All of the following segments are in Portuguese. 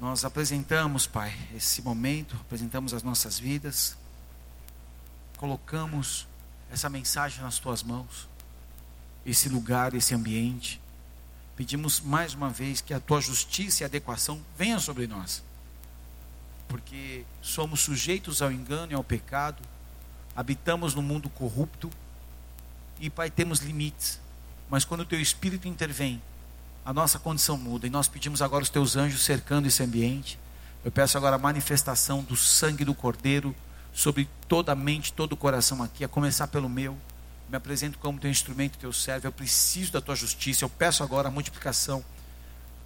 Nós apresentamos, Pai, esse momento, apresentamos as nossas vidas, colocamos essa mensagem nas tuas mãos, esse lugar, esse ambiente. Pedimos mais uma vez que a tua justiça e adequação venha sobre nós, porque somos sujeitos ao engano e ao pecado, habitamos no mundo corrupto e, Pai, temos limites, mas quando o teu Espírito intervém, a nossa condição muda e nós pedimos agora os teus anjos cercando esse ambiente. Eu peço agora a manifestação do sangue do Cordeiro sobre toda a mente, todo o coração aqui, a começar pelo meu. Me apresento como teu instrumento, teu servo. Eu preciso da tua justiça. Eu peço agora a multiplicação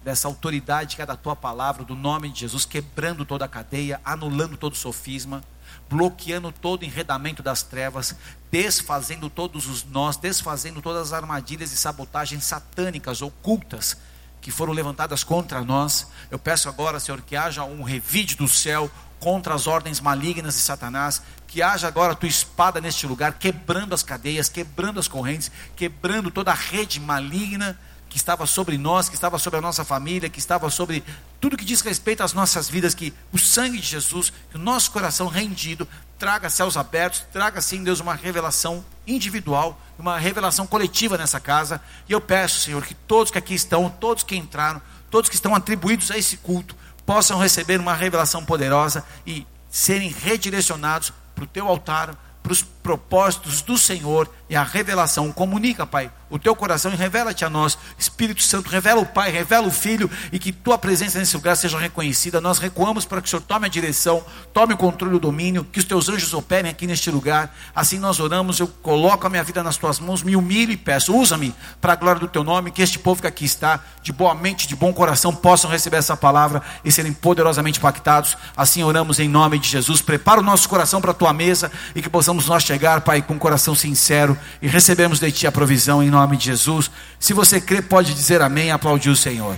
dessa autoridade que é da tua palavra, do nome de Jesus, quebrando toda a cadeia, anulando todo sofisma, bloqueando todo enredamento das trevas, desfazendo todos os nós, desfazendo todas as armadilhas e sabotagens satânicas, ocultas, que foram levantadas contra nós. Eu peço agora, Senhor, que haja um revide do céu, contra as ordens malignas de Satanás, que haja agora a tua espada neste lugar, quebrando as cadeias, quebrando as correntes, quebrando toda a rede maligna que estava sobre nós, que estava sobre a nossa família, que estava sobre tudo que diz respeito às nossas vidas, que o sangue de Jesus, que o nosso coração rendido, traga céus abertos, traga sim, Deus, uma revelação individual, uma revelação coletiva nessa casa. E eu peço, Senhor, que todos que aqui estão, todos que entraram, todos que estão atribuídos a esse culto, possam receber uma revelação poderosa e serem redirecionados para o teu altar, para os propósitos do Senhor e a revelação. Comunica, Pai, o teu coração e revela-te a nós. Espírito Santo, revela o Pai, revela o Filho e que tua presença nesse lugar seja reconhecida. Nós recuamos para que o Senhor tome a direção, tome o controle do domínio, que os teus anjos operem aqui neste lugar. Assim nós oramos, eu coloco a minha vida nas tuas mãos, me humilho e peço, usa-me para a glória do teu nome, que este povo que aqui está, de boa mente, de bom coração, possam receber essa palavra e serem poderosamente impactados. Assim oramos em nome de Jesus. Prepara o nosso coração para a tua mesa e que possamos nós chegar, Pai, com um coração sincero e recebemos de Ti a provisão em nome de Jesus. Se você crê, pode dizer amém e aplaudir o Senhor.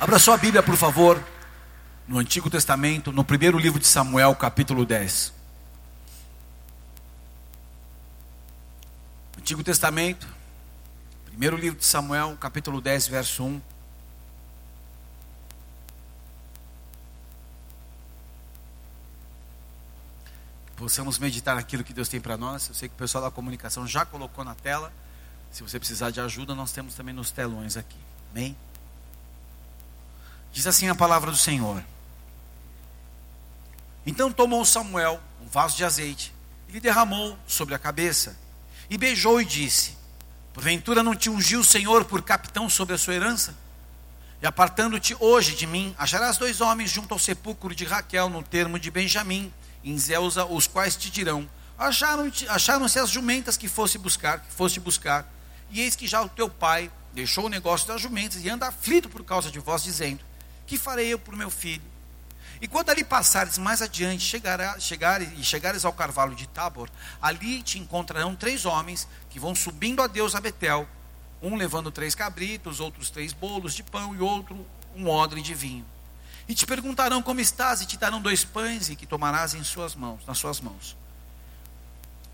Abra sua Bíblia, por favor, no Antigo Testamento, no primeiro livro de Samuel, capítulo 10. Antigo Testamento, primeiro livro de Samuel, capítulo 10, verso 1. Possamos meditar naquilo que Deus tem para nós. Eu sei que o pessoal da comunicação já colocou na tela. Se você precisar de ajuda, nós temos também nos telões aqui. Amém? Diz assim a palavra do Senhor. Então tomou Samuel um vaso de azeite e lhe derramou sobre a cabeça. E beijou e disse: Porventura não te ungiu o Senhor por capitão sobre a sua herança? E apartando-te hoje de mim, acharás dois homens junto ao sepulcro de Raquel, no termo de Benjamim, em Zelza, os quais te dirão: Acharam-se acharam as jumentas que fosse buscar, que foste buscar, e eis que já o teu pai deixou o negócio das jumentas e anda aflito por causa de vós, dizendo: Que farei eu por meu filho? E quando ali passares mais adiante, chegará, chegar, e chegares ao carvalho de Tabor, ali te encontrarão três homens que vão subindo a Deus a Betel, um levando três cabritos, outros três bolos de pão e outro um odre de vinho. E te perguntarão como estás, e te darão dois pães, e que tomarás em suas mãos, nas suas mãos.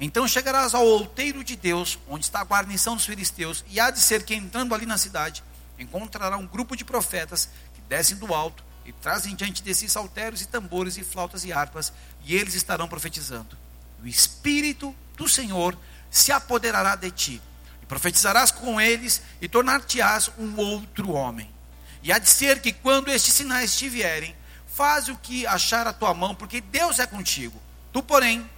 Então chegarás ao outeiro de Deus, onde está a guarnição dos filisteus, e há de ser que entrando ali na cidade, encontrará um grupo de profetas que descem do alto e trazem diante de si saltérios e tambores e flautas e harpas, e eles estarão profetizando. O Espírito do Senhor se apoderará de ti, e profetizarás com eles, e tornar-te-ás um outro homem. E há de ser que quando estes sinais te vierem, faz o que achar a tua mão, porque Deus é contigo. Tu, porém,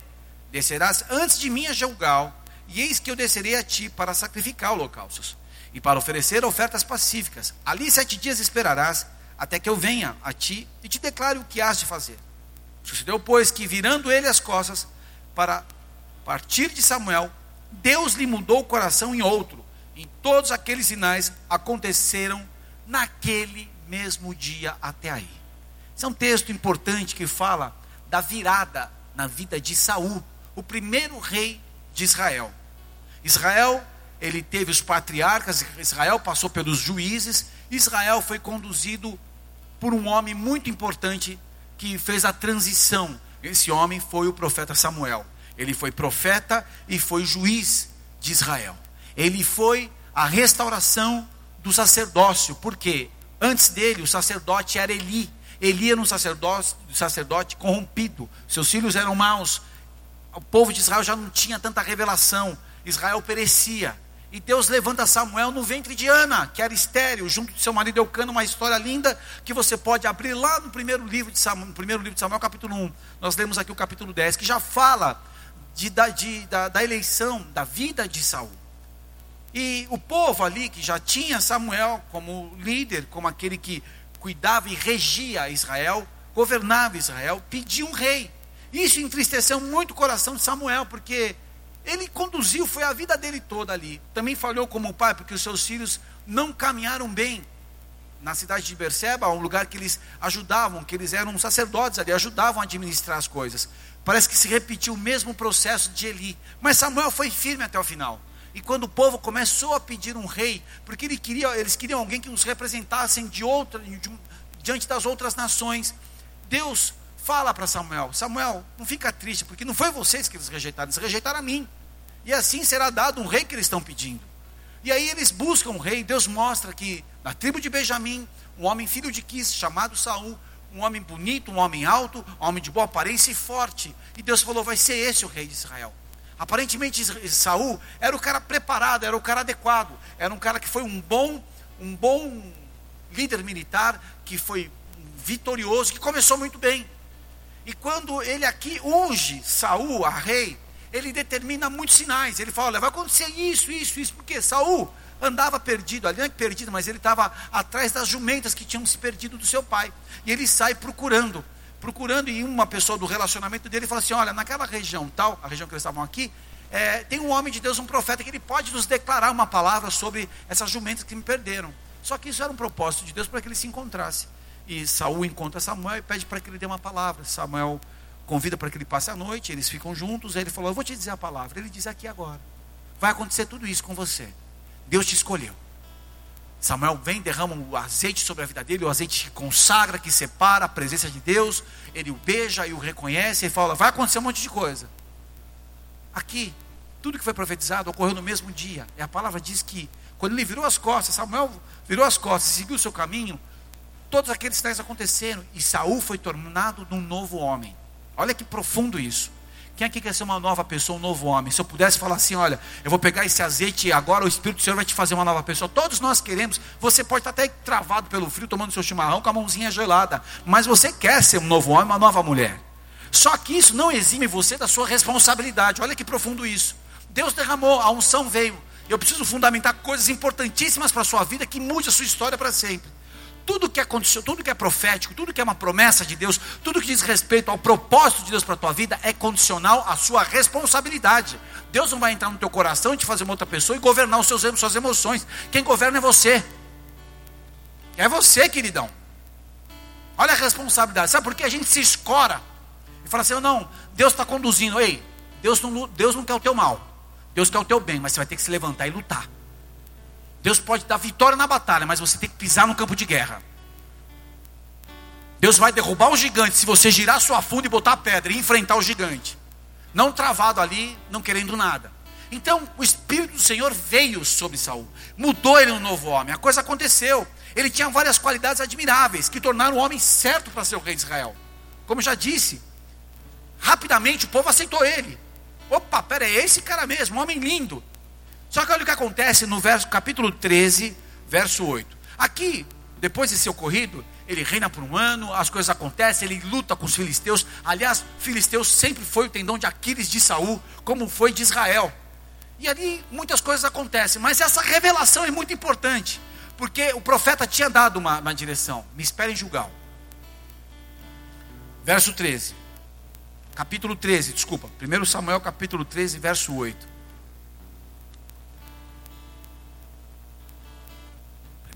descerás antes de mim a Gilgal, e eis que eu descerei a ti para sacrificar holocaustos e para oferecer ofertas pacíficas. Ali sete dias esperarás, até que eu venha a ti e te declare o que has de fazer. Sucedeu, pois, que virando ele as costas para partir de Samuel, Deus lhe mudou o coração em outro. Em todos aqueles sinais aconteceram naquele mesmo dia até aí. Esse é um texto importante que fala da virada na vida de Saul, o primeiro rei de Israel. Israel, ele teve os patriarcas, Israel passou pelos juízes, Israel foi conduzido por um homem muito importante que fez a transição. Esse homem foi o profeta Samuel. Ele foi profeta e foi juiz de Israel. Ele foi a restauração do sacerdócio, porque antes dele o sacerdote era Eli. Eli era um sacerdote, sacerdote corrompido, seus filhos eram maus, o povo de Israel já não tinha tanta revelação, Israel perecia. E Deus levanta Samuel no ventre de Ana, que era estéreo, junto de seu marido Eucano, uma história linda que você pode abrir lá no primeiro livro de Samuel, no primeiro livro de Samuel, capítulo 1. Nós lemos aqui o capítulo 10, que já fala de, da, de, da, da eleição, da vida de Saul. E o povo ali, que já tinha Samuel como líder, como aquele que cuidava e regia Israel, governava Israel, pediu um rei. Isso entristeceu muito o coração de Samuel, porque ele conduziu, foi a vida dele toda ali. Também falhou como pai, porque os seus filhos não caminharam bem na cidade de Berseba, um lugar que eles ajudavam, que eles eram sacerdotes ali, ajudavam a administrar as coisas. Parece que se repetiu o mesmo processo de Eli. Mas Samuel foi firme até o final. E quando o povo começou a pedir um rei, porque ele queria, eles queriam alguém que os representassem de outra, de, diante das outras nações, Deus fala para Samuel: Samuel, não fica triste, porque não foi vocês que eles rejeitaram, eles rejeitaram a mim. E assim será dado um rei que eles estão pedindo. E aí eles buscam um rei, Deus mostra que na tribo de Benjamim, um homem filho de Quis, chamado Saul, um homem bonito, um homem alto, um homem de boa aparência e forte. E Deus falou: vai ser esse o rei de Israel. Aparentemente Saul era o cara preparado, era o cara adequado, era um cara que foi um bom, um bom líder militar, que foi vitorioso, que começou muito bem. E quando ele aqui unge Saul a rei, ele determina muitos sinais. Ele fala: olha, vai acontecer isso, isso, isso, porque Saul andava perdido, ali não é perdido, mas ele estava atrás das jumentas que tinham se perdido do seu pai. E ele sai procurando procurando e uma pessoa do relacionamento dele fala assim: olha, naquela região tal, a região que eles estavam aqui, é, tem um homem de Deus, um profeta, que ele pode nos declarar uma palavra sobre essas jumentas que me perderam. Só que isso era um propósito de Deus para que ele se encontrasse. E Saul encontra Samuel e pede para que ele dê uma palavra. Samuel convida para que ele passe a noite, eles ficam juntos. Aí ele falou: Eu vou te dizer a palavra. Ele diz aqui agora: Vai acontecer tudo isso com você. Deus te escolheu. Samuel vem, derrama o azeite sobre a vida dele, o azeite que consagra, que separa a presença de Deus. Ele o beija e o reconhece e fala: vai acontecer um monte de coisa. Aqui, tudo que foi profetizado ocorreu no mesmo dia. E a palavra diz que quando ele virou as costas, Samuel virou as costas e seguiu o seu caminho, todos aqueles sinais aconteceram e Saul foi tornado num novo homem. Olha que profundo isso. Quem aqui quer ser uma nova pessoa, um novo homem? Se eu pudesse falar assim, olha, eu vou pegar esse azeite e agora o Espírito do Senhor vai te fazer uma nova pessoa. Todos nós queremos. Você pode estar até travado pelo frio, tomando seu chimarrão com a mãozinha gelada. Mas você quer ser um novo homem, uma nova mulher. Só que isso não exime você da sua responsabilidade. Olha que profundo isso. Deus derramou, a unção veio. Eu preciso fundamentar coisas importantíssimas para a sua vida que mude a sua história para sempre tudo que aconteceu, tudo que é profético, tudo que é uma promessa de Deus, tudo que diz respeito ao propósito de Deus para a tua vida é condicional à sua responsabilidade. Deus não vai entrar no teu coração e te fazer uma outra pessoa e governar os seus suas emoções. Quem governa é você. É você, queridão. Olha a responsabilidade. Sabe por que a gente se escora e fala assim: não, Deus está conduzindo. Ei, Deus não, Deus não quer o teu mal. Deus quer o teu bem, mas você vai ter que se levantar e lutar. Deus pode dar vitória na batalha, mas você tem que pisar no campo de guerra. Deus vai derrubar o gigante se você girar sua funda e botar a pedra e enfrentar o gigante. Não travado ali, não querendo nada. Então, o Espírito do Senhor veio sobre Saul, mudou ele um novo homem. A coisa aconteceu. Ele tinha várias qualidades admiráveis que tornaram o homem certo para ser o rei de Israel. Como já disse, rapidamente o povo aceitou ele. Opa, pera, é esse cara mesmo, um homem lindo. Só que olha o que acontece no verso, capítulo 13, verso 8. Aqui, depois de ser ocorrido, ele reina por um ano, as coisas acontecem, ele luta com os filisteus. Aliás, filisteus sempre foi o tendão de Aquiles de Saul, como foi de Israel. E ali muitas coisas acontecem, mas essa revelação é muito importante, porque o profeta tinha dado uma, uma direção: me espere em Gilgal. Verso 13, capítulo 13, desculpa, 1 Samuel capítulo 13, verso 8.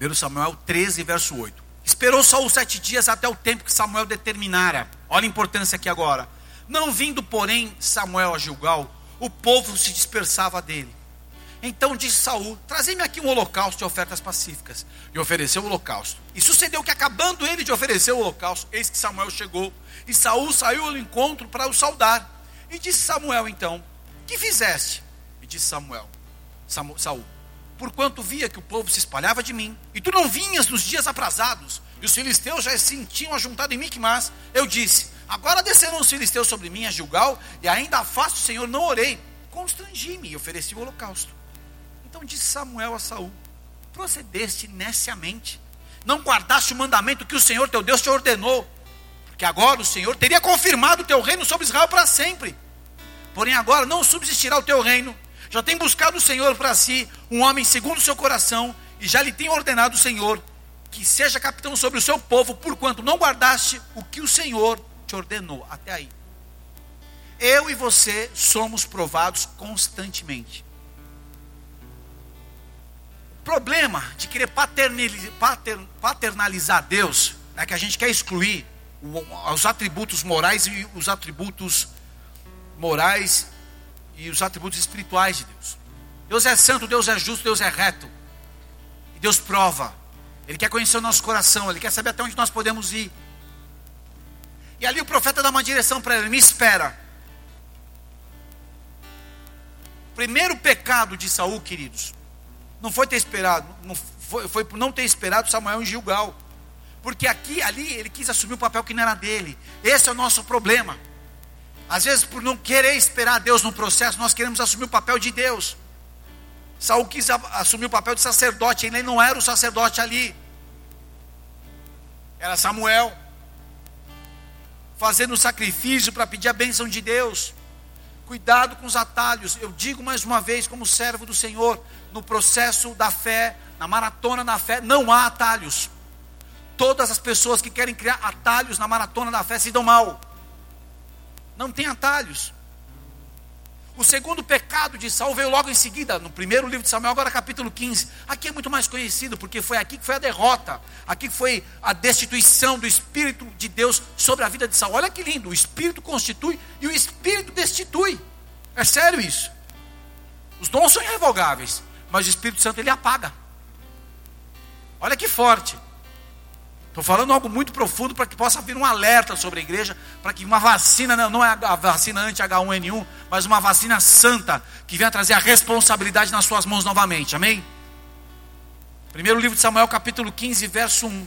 1 Samuel 13, verso 8. Esperou Saul sete dias até o tempo que Samuel determinara. Olha a importância aqui agora. Não vindo, porém, Samuel a Gilgal, o povo se dispersava dele. Então disse Saul: Trazei-me aqui um holocausto de ofertas pacíficas. E ofereceu o holocausto. E sucedeu que, acabando ele de oferecer o holocausto, eis que Samuel chegou. E Saul saiu ao encontro para o saudar. E disse Samuel então: Que fizeste? E disse Samuel: Saul: porquanto via que o povo se espalhava de mim, e tu não vinhas nos dias aprazados, e os filisteus já se sentiam ajuntado em Micmas, eu disse: Agora descerão os filisteus sobre mim a Gilgal, e ainda a face do Senhor não orei. Constrangi-me e ofereci o holocausto. Então disse Samuel a Saul: Procedeste neciamente, não guardaste o mandamento que o Senhor teu Deus te ordenou, porque agora o Senhor teria confirmado o teu reino sobre Israel para sempre. Porém, agora não subsistirá o teu reino. Já tem buscado o Senhor para si um homem segundo o seu coração, e já lhe tem ordenado o Senhor que seja capitão sobre o seu povo, porquanto não guardaste o que o Senhor te ordenou. Até aí. Eu e você somos provados constantemente. O problema de querer paternalizar Deus, é que a gente quer excluir os atributos morais e os atributos morais e os atributos espirituais de Deus. Deus é santo, Deus é justo, Deus é reto. E Deus prova. Ele quer conhecer o nosso coração, ele quer saber até onde nós podemos ir. E ali o profeta dá uma direção para ele: me espera. Primeiro pecado de Saul, queridos, não foi ter esperado, não foi, foi por não ter esperado Samuel em Gilgal. Porque aqui, ali, ele quis assumir o papel que não era dele. Esse é o nosso problema. Às vezes, por não querer esperar Deus no processo, nós queremos assumir o papel de Deus. Saul quis assumir o papel de sacerdote, ele não era o sacerdote ali. Era Samuel. Fazendo o sacrifício para pedir a bênção de Deus. Cuidado com os atalhos. Eu digo mais uma vez, como servo do Senhor, no processo da fé, na maratona da fé, não há atalhos. Todas as pessoas que querem criar atalhos na maratona da fé se dão mal. Não tem atalhos. O segundo pecado de Saul veio logo em seguida, no primeiro livro de Samuel, agora capítulo 15. Aqui é muito mais conhecido, porque foi aqui que foi a derrota, aqui que foi a destituição do Espírito de Deus sobre a vida de Saul. Olha que lindo, o Espírito constitui e o Espírito destitui. É sério isso. Os dons são irrevogáveis, mas o Espírito Santo ele apaga. Olha que forte. Estou falando algo muito profundo para que possa vir um alerta sobre a igreja, para que uma vacina, não é a vacina anti-H1N1, mas uma vacina santa, que venha trazer a responsabilidade nas suas mãos novamente. Amém? Primeiro livro de Samuel, capítulo 15, verso 1.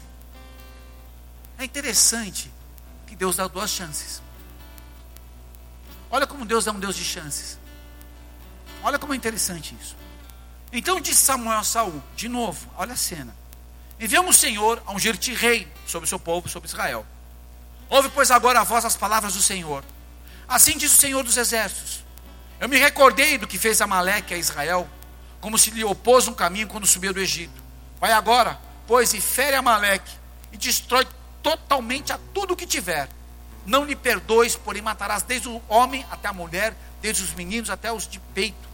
É interessante que Deus dá duas chances. Olha como Deus é um Deus de chances. Olha como é interessante isso. Então disse Samuel a Saul, de novo, olha a cena. Enviamos o Senhor a ungir-te rei sobre o seu povo, sobre Israel. Ouve, pois, agora a voz as palavras do Senhor. Assim diz o Senhor dos Exércitos. Eu me recordei do que fez Amaleque a Israel, como se lhe opôs um caminho quando subiu do Egito. Vai agora, pois, e fere Amaleque, e destrói totalmente a tudo o que tiver. Não lhe perdoes, porém matarás desde o homem até a mulher, desde os meninos até os de peito,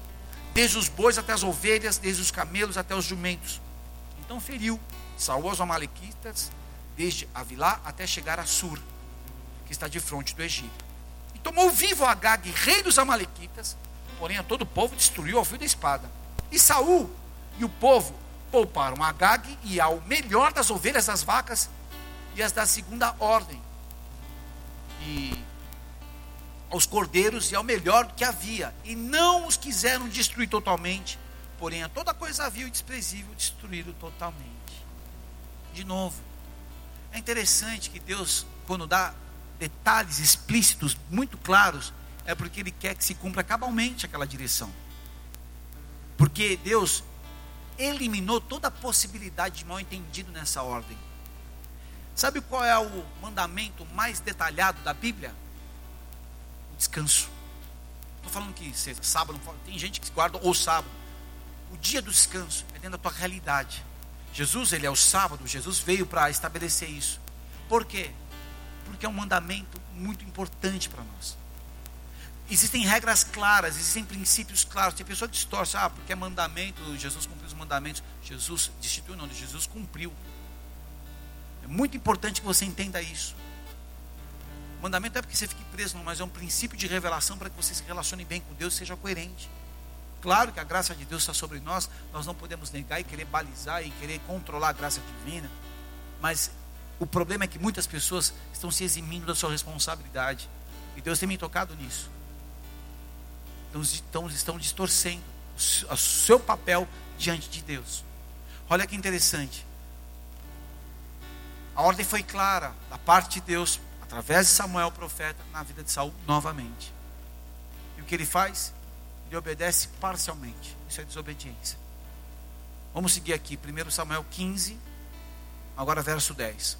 desde os bois até as ovelhas, desde os camelos até os jumentos. Então feriu Saúl aos Amalequitas, desde Avilá até chegar a Sur, que está de frente do Egito. E tomou vivo Agag, rei dos Amalequitas, porém a todo o povo destruiu ao fio da espada. E Saul e o povo pouparam Agag e ao melhor das ovelhas, das vacas e as da segunda ordem. E aos cordeiros e ao melhor que havia. E não os quiseram destruir totalmente, porém a toda coisa vil e desprezível destruíram totalmente de novo. É interessante que Deus, quando dá detalhes explícitos, muito claros, é porque Ele quer que se cumpra cabalmente aquela direção. Porque Deus eliminou toda a possibilidade de mal entendido nessa ordem. Sabe qual é o mandamento mais detalhado da Bíblia? O descanso. Estou falando que sábado, tem gente que guarda o sábado. O dia do descanso é dentro da tua realidade. Jesus, ele é o sábado, Jesus veio para estabelecer isso. Por quê? Porque é um mandamento muito importante para nós. Existem regras claras, existem princípios claros. Tem pessoa que distorce, ah, porque é mandamento, Jesus cumpriu os mandamentos. Jesus destituiu, não, Jesus cumpriu. É muito importante que você entenda isso. O mandamento é porque você fique preso, não, mas é um princípio de revelação para que você se relacione bem com Deus e seja coerente. Claro que a graça de Deus está sobre nós, nós não podemos negar e querer balizar e querer controlar a graça divina, mas o problema é que muitas pessoas estão se eximindo da sua responsabilidade, e Deus tem me tocado nisso. Então, estão, estão distorcendo. o seu papel diante de Deus. Olha que interessante. A ordem foi clara da parte de Deus, através de Samuel, profeta, na vida de Saul novamente. E o que ele faz? Ele obedece parcialmente. Isso é desobediência. Vamos seguir aqui, 1 Samuel 15, agora verso 10.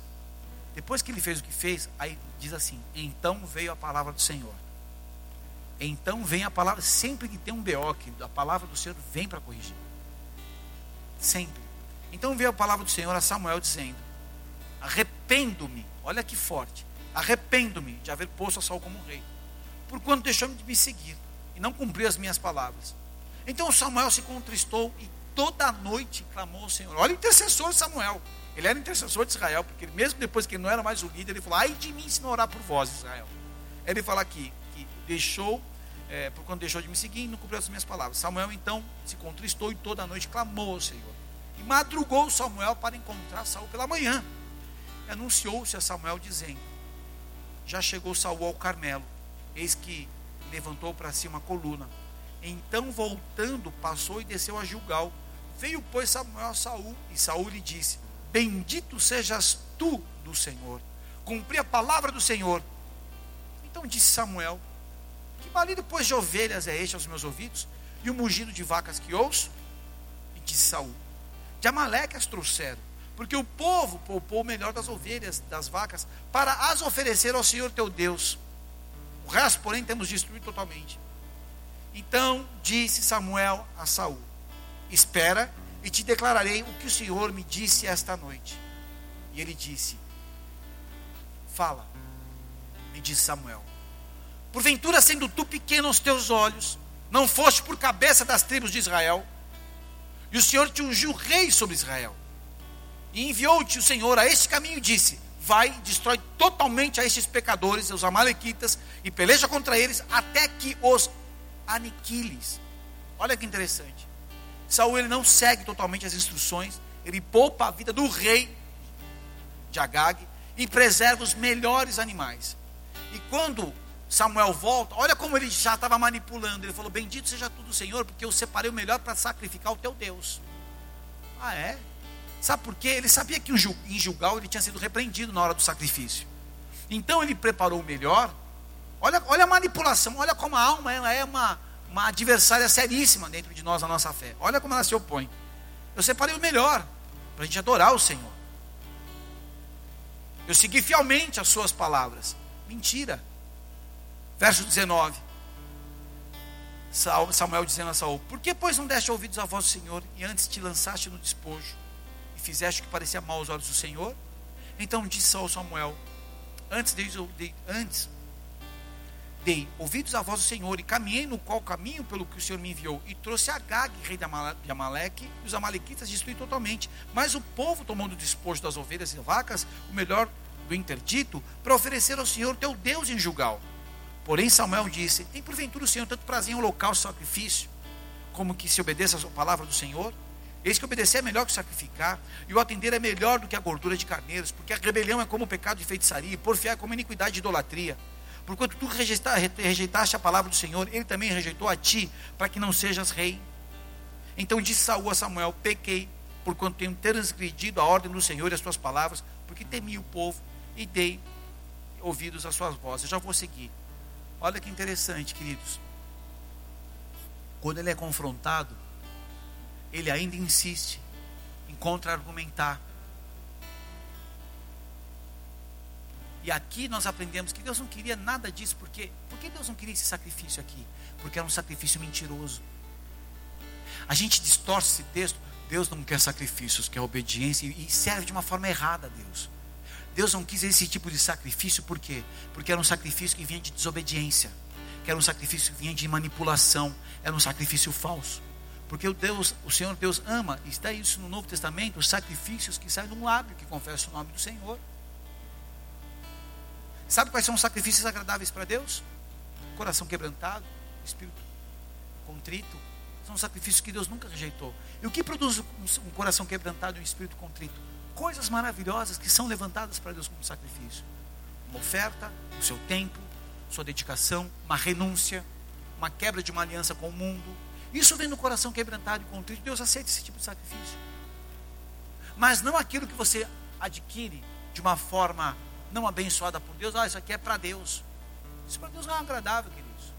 Depois que ele fez o que fez, aí diz assim: Então veio a palavra do Senhor. Então vem a palavra, sempre que tem um BO, a palavra do Senhor vem para corrigir. Sempre. Então veio a palavra do Senhor a Samuel dizendo: Arrependo-me, olha que forte, arrependo-me de haver posto a Saul como rei, por quanto deixou de me seguir e não cumpriu as minhas palavras. Então Samuel se contristou e toda noite clamou ao Senhor. Olha o intercessor Samuel. Ele era intercessor de Israel, porque mesmo depois que ele não era mais o líder, ele falou: Ai de mim se não orar por vós, Israel. Ele fala aqui que deixou, é, por quando deixou de me seguir, não cumpriu as minhas palavras. Samuel então se contristou e toda noite clamou ao Senhor. E madrugou Samuel para encontrar Saul pela manhã. Anunciou-se a Samuel dizendo: Já chegou Saul ao Carmelo, eis que levantou para si uma coluna. Então, voltando, passou e desceu a Gilgal. Veio, pois, Samuel a Saul, e Saul lhe disse: Bendito sejas tu do Senhor. Cumpri a palavra do Senhor. Então disse Samuel: Que marido, pois, de ovelhas é este aos meus ouvidos? E o mugido de vacas que ouço? E disse Saul: De Amaleque as trouxeram, porque o povo poupou o melhor das ovelhas, das vacas, para as oferecer ao Senhor teu Deus. O resto, porém, temos destruído totalmente. Então disse Samuel a Saul: Espera e te declararei o que o Senhor me disse esta noite. E ele disse: Fala, me disse Samuel. Porventura, sendo tu pequeno aos teus olhos, não foste por cabeça das tribos de Israel, e o Senhor te ungiu rei sobre Israel. E enviou-te o Senhor a este caminho e disse: Vai, destrói totalmente a estes pecadores, os amalequitas, e peleja contra eles, até que os aniquiles. Olha que interessante. Saul ele não segue totalmente as instruções, ele poupa a vida do rei de Agag e preserva os melhores animais. E quando Samuel volta, olha como ele já estava manipulando. Ele falou: Bendito seja tudo, Senhor, porque eu separei o melhor para sacrificar o teu Deus. Ah, é? Sabe por quê? Ele sabia que em Gilgal ele tinha sido repreendido na hora do sacrifício. Então ele preparou o melhor. Olha, olha a manipulação, olha como a alma ela é uma, uma adversária seríssima dentro de nós, na nossa fé. Olha como ela se opõe. Eu separei o melhor para a gente adorar o Senhor. Eu segui fielmente as suas palavras. Mentira. Verso 19. Samuel dizendo a Saul: Por que, pois, não deste ouvidos à voz do Senhor e antes te lançaste no despojo fizeste o que parecia mal aos olhos do Senhor? Então disse Saul Samuel: Antes, de, antes dei ouvidos à voz do Senhor e caminhei no qual caminho pelo que o Senhor me enviou e trouxe Agag, rei de Amaleque, e os amalequitas destruí totalmente. Mas o povo tomou do despojo das ovelhas e vacas, o melhor do interdito, para oferecer ao Senhor teu Deus em julgal. Porém Samuel disse: Tem porventura o Senhor tanto prazer em holocausto e sacrifício, como que se obedeça a palavra do Senhor? Eis que obedecer é melhor que sacrificar, e o atender é melhor do que a gordura de carneiros, porque a rebelião é como o pecado de feitiçaria, e porfiar é como iniquidade de idolatria. Porquanto tu rejeitaste a palavra do Senhor, ele também rejeitou a ti, para que não sejas rei. Então disse Saul a Samuel: Pequei, porquanto tenho transgredido a ordem do Senhor e as tuas palavras, porque temi o povo e dei ouvidos às suas vozes. Eu já vou seguir. Olha que interessante, queridos. Quando ele é confrontado, ele ainda insiste em contra-argumentar E aqui nós aprendemos que Deus não queria nada disso, porque por que Deus não queria esse sacrifício aqui? Porque era um sacrifício mentiroso. A gente distorce esse texto. Deus não quer sacrifícios, quer obediência e serve de uma forma errada a Deus. Deus não quis esse tipo de sacrifício, por quê? Porque era um sacrifício que vinha de desobediência, que era um sacrifício que vinha de manipulação, era um sacrifício falso. Porque o Deus, o Senhor Deus ama, está isso no Novo Testamento, os sacrifícios que saem de um lábio que confessa o nome do Senhor. Sabe quais são os sacrifícios agradáveis para Deus? Coração quebrantado, espírito contrito. São sacrifícios que Deus nunca rejeitou. E o que produz um coração quebrantado e um espírito contrito? Coisas maravilhosas que são levantadas para Deus como sacrifício. Uma oferta, o seu tempo, sua dedicação, uma renúncia, uma quebra de uma aliança com o mundo. Isso vem no coração quebrantado e contrito. Deus aceita esse tipo de sacrifício. Mas não aquilo que você adquire de uma forma não abençoada por Deus. Ah, isso aqui é para Deus. Isso para Deus não é agradável, queridos.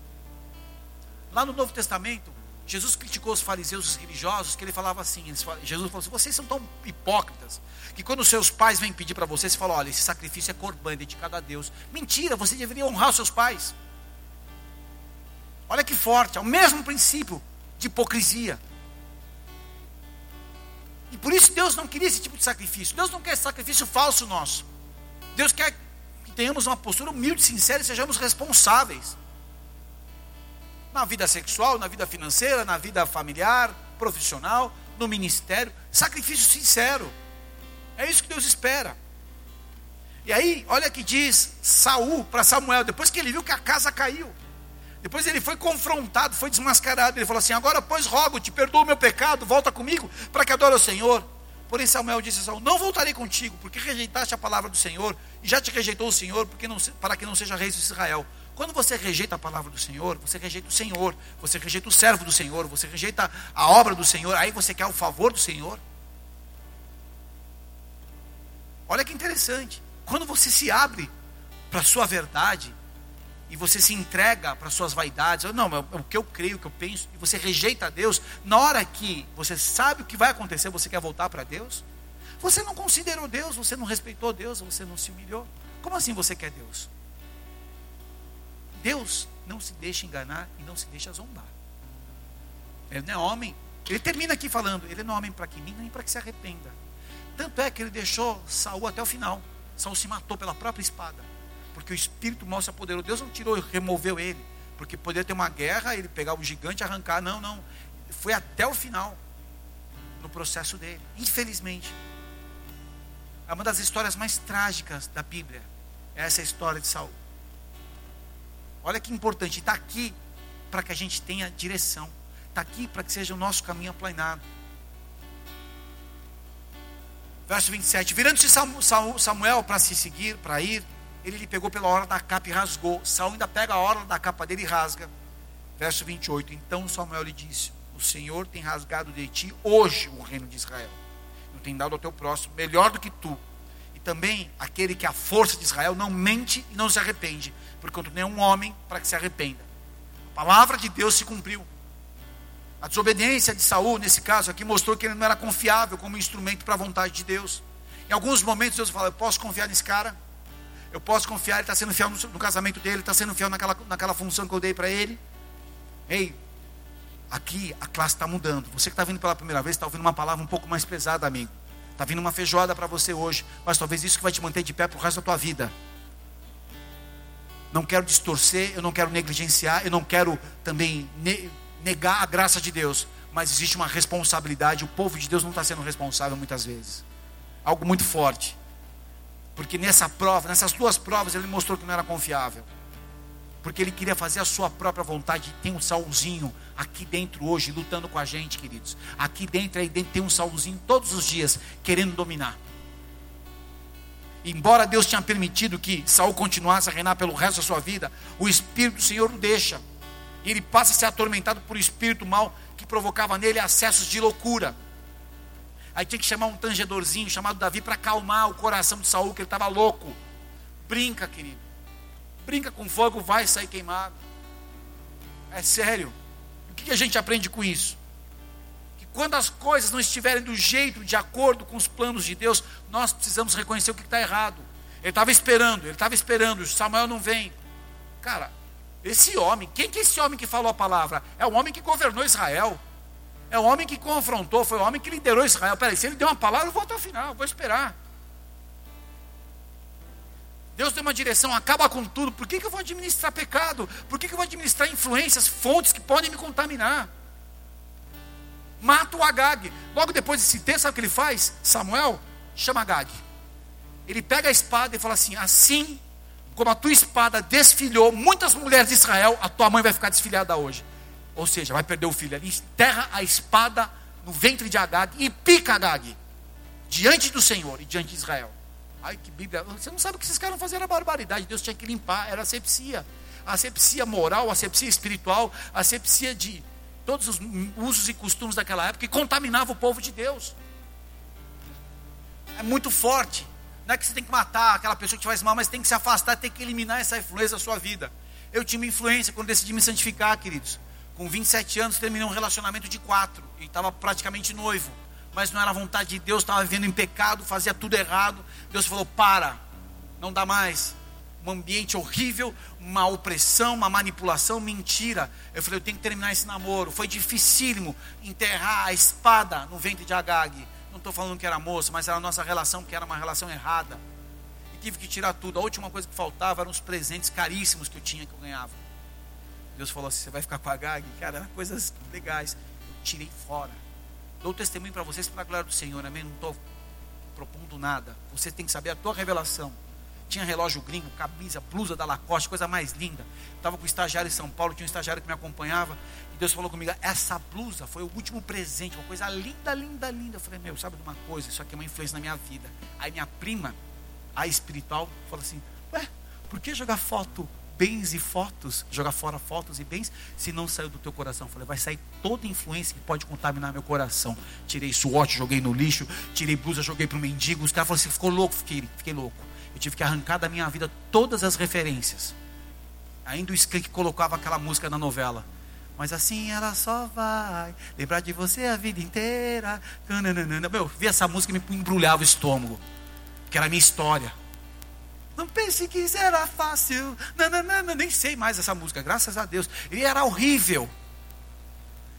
Lá no Novo Testamento, Jesus criticou os fariseus, os religiosos, que ele falava assim: Jesus falou assim: vocês são tão hipócritas que quando seus pais vêm pedir para vocês, você fala: olha, esse sacrifício é corban, é dedicado a Deus. Mentira, você deveria honrar os seus pais. Olha que forte, é o mesmo princípio de hipocrisia. E por isso Deus não queria esse tipo de sacrifício. Deus não quer sacrifício falso nosso. Deus quer que tenhamos uma postura humilde, sincera e sejamos responsáveis. Na vida sexual, na vida financeira, na vida familiar, profissional, no ministério. Sacrifício sincero. É isso que Deus espera. E aí, olha que diz Saul para Samuel, depois que ele viu que a casa caiu. Depois ele foi confrontado, foi desmascarado. Ele falou assim: Agora, pois, rogo, te perdoo o meu pecado, volta comigo para que adore o Senhor. Porém, Samuel disse a Saul: Não voltarei contigo, porque rejeitaste a palavra do Senhor, e já te rejeitou o Senhor, porque não, para que não seja rei de Israel. Quando você rejeita a palavra do Senhor, você rejeita o Senhor, você rejeita o servo do Senhor, você rejeita a obra do Senhor, aí você quer o favor do Senhor. Olha que interessante. Quando você se abre para a sua verdade, e você se entrega para suas vaidades, não, é o que eu creio, o que eu penso, e você rejeita Deus, na hora que você sabe o que vai acontecer, você quer voltar para Deus? Você não considerou Deus, você não respeitou Deus, você não se humilhou. Como assim você quer Deus? Deus não se deixa enganar e não se deixa zombar. Ele não é homem. Ele termina aqui falando, ele não é homem para que nem para que se arrependa. Tanto é que ele deixou Saul até o final. Saul se matou pela própria espada porque o Espírito mostra poder. Deus não tirou e removeu ele, porque poderia ter uma guerra, ele pegar o gigante e arrancar. Não, não. Foi até o final no processo dele. Infelizmente. É uma das histórias mais trágicas da Bíblia. É essa história de Saul. Olha que importante. Está aqui para que a gente tenha direção. Está aqui para que seja o nosso caminho aplanado. Verso 27. Virando-se Samuel para se seguir, para ir, ele lhe pegou pela hora da capa e rasgou. Saul ainda pega a hora da capa dele e rasga. Verso 28. Então Samuel lhe disse: O Senhor tem rasgado de ti hoje o reino de Israel. Não tem dado ao teu próximo melhor do que tu. E também aquele que a força de Israel não mente e não se arrepende, porquanto nem um homem para que se arrependa. A palavra de Deus se cumpriu. A desobediência de Saul, nesse caso aqui, mostrou que ele não era confiável como instrumento para a vontade de Deus. Em alguns momentos Deus fala: Eu posso confiar nesse cara? Eu posso confiar, ele está sendo fiel no, casamento dele, está sendo fiel naquela, naquela função que eu dei para ele. Ei, aqui a classe está mudando. Você que está vindo pela primeira vez, está ouvindo uma palavra um pouco mais pesada, amigo. Está vindo uma feijoada para você hoje, mas talvez isso que vai te manter de pé para o resto da tua vida. Não quero distorcer, eu não quero negligenciar, eu não quero também ne negar a graça de Deus, mas existe uma responsabilidade. O povo de Deus não está sendo responsável muitas vezes. Algo muito forte. Porque nessa prova, nessas duas provas, ele mostrou que não era confiável. Porque ele queria fazer a sua própria vontade. Tem um Saulzinho aqui dentro hoje, lutando com a gente, queridos. Aqui dentro, aí dentro tem um Saulzinho todos os dias, querendo dominar. Embora Deus tenha permitido que Saul continuasse a reinar pelo resto da sua vida, o Espírito do Senhor o deixa. E ele passa a ser atormentado por um espírito mal que provocava nele acessos de loucura. Aí tinha que chamar um tangedorzinho chamado Davi para acalmar o coração de Saul, que ele estava louco. Brinca, querido. Brinca com fogo, vai sair queimado. É sério. O que a gente aprende com isso? Que quando as coisas não estiverem do jeito, de acordo com os planos de Deus, nós precisamos reconhecer o que está errado. Ele estava esperando, ele estava esperando, Samuel não vem. Cara, esse homem, quem que é esse homem que falou a palavra? É o homem que governou Israel. É o homem que confrontou, foi o homem que liderou Israel. Peraí, se ele deu uma palavra, eu vou até o final, vou esperar. Deus deu uma direção, acaba com tudo. Por que, que eu vou administrar pecado? Por que, que eu vou administrar influências, fontes que podem me contaminar? Mata o Agag. Logo depois desse texto, sabe o que ele faz? Samuel chama Agag. Ele pega a espada e fala assim: Assim como a tua espada desfilhou muitas mulheres de Israel, a tua mãe vai ficar desfilhada hoje. Ou seja, vai perder o filho ali, enterra a espada no ventre de Agag e pica Agag diante do Senhor e diante de Israel. Ai, que Bíblia. Você não sabe o que esses caras fazer a barbaridade. Deus tinha que limpar. Era asepsia. Asepsia moral, asepsia espiritual, asepsia de, todos os usos e costumes daquela época e contaminava o povo de Deus. É muito forte. Não é que você tem que matar aquela pessoa que te faz mal, mas tem que se afastar, tem que eliminar essa influência da sua vida. Eu tinha uma influência quando decidi me santificar, queridos. Com 27 anos, terminei um relacionamento de quatro e estava praticamente noivo. Mas não era vontade de Deus, estava vivendo em pecado, fazia tudo errado. Deus falou: para, não dá mais. Um ambiente horrível, uma opressão, uma manipulação, mentira. Eu falei: eu tenho que terminar esse namoro. Foi dificílimo enterrar a espada no ventre de Agag não estou falando que era moça, mas era a nossa relação, que era uma relação errada. E tive que tirar tudo. A última coisa que faltava eram os presentes caríssimos que eu tinha, que eu ganhava. Deus falou assim: você vai ficar com a Gag? Cara, eram coisas legais. Eu tirei fora. Dou testemunho para vocês para a glória do Senhor, amém? Não estou propondo nada. Você tem que saber a tua revelação. Tinha relógio gringo, camisa, blusa da Lacoste, coisa mais linda. Estava com o estagiário em São Paulo, tinha um estagiário que me acompanhava. E Deus falou comigo: essa blusa foi o último presente, uma coisa linda, linda, linda. Eu falei: meu, sabe de uma coisa? Isso aqui é uma influência na minha vida. Aí minha prima, a espiritual, falou assim: ué, por que jogar foto, bens e fotos, jogar fora fotos e bens, se não saiu do teu coração? Eu falei: vai sair toda influência que pode contaminar meu coração. Tirei SWAT, joguei no lixo, tirei blusa, joguei para o mendigo. Os caras falaram assim: ficou louco, fiquei, fiquei louco. Eu tive que arrancar da minha vida todas as referências. Ainda o Skank colocava aquela música na novela. Mas assim ela só vai lembrar de você a vida inteira. Meu, vi essa música e me embrulhava o estômago. Que era a minha história. Não pense que será fácil. Nananana, nem sei mais essa música, graças a Deus. E era horrível.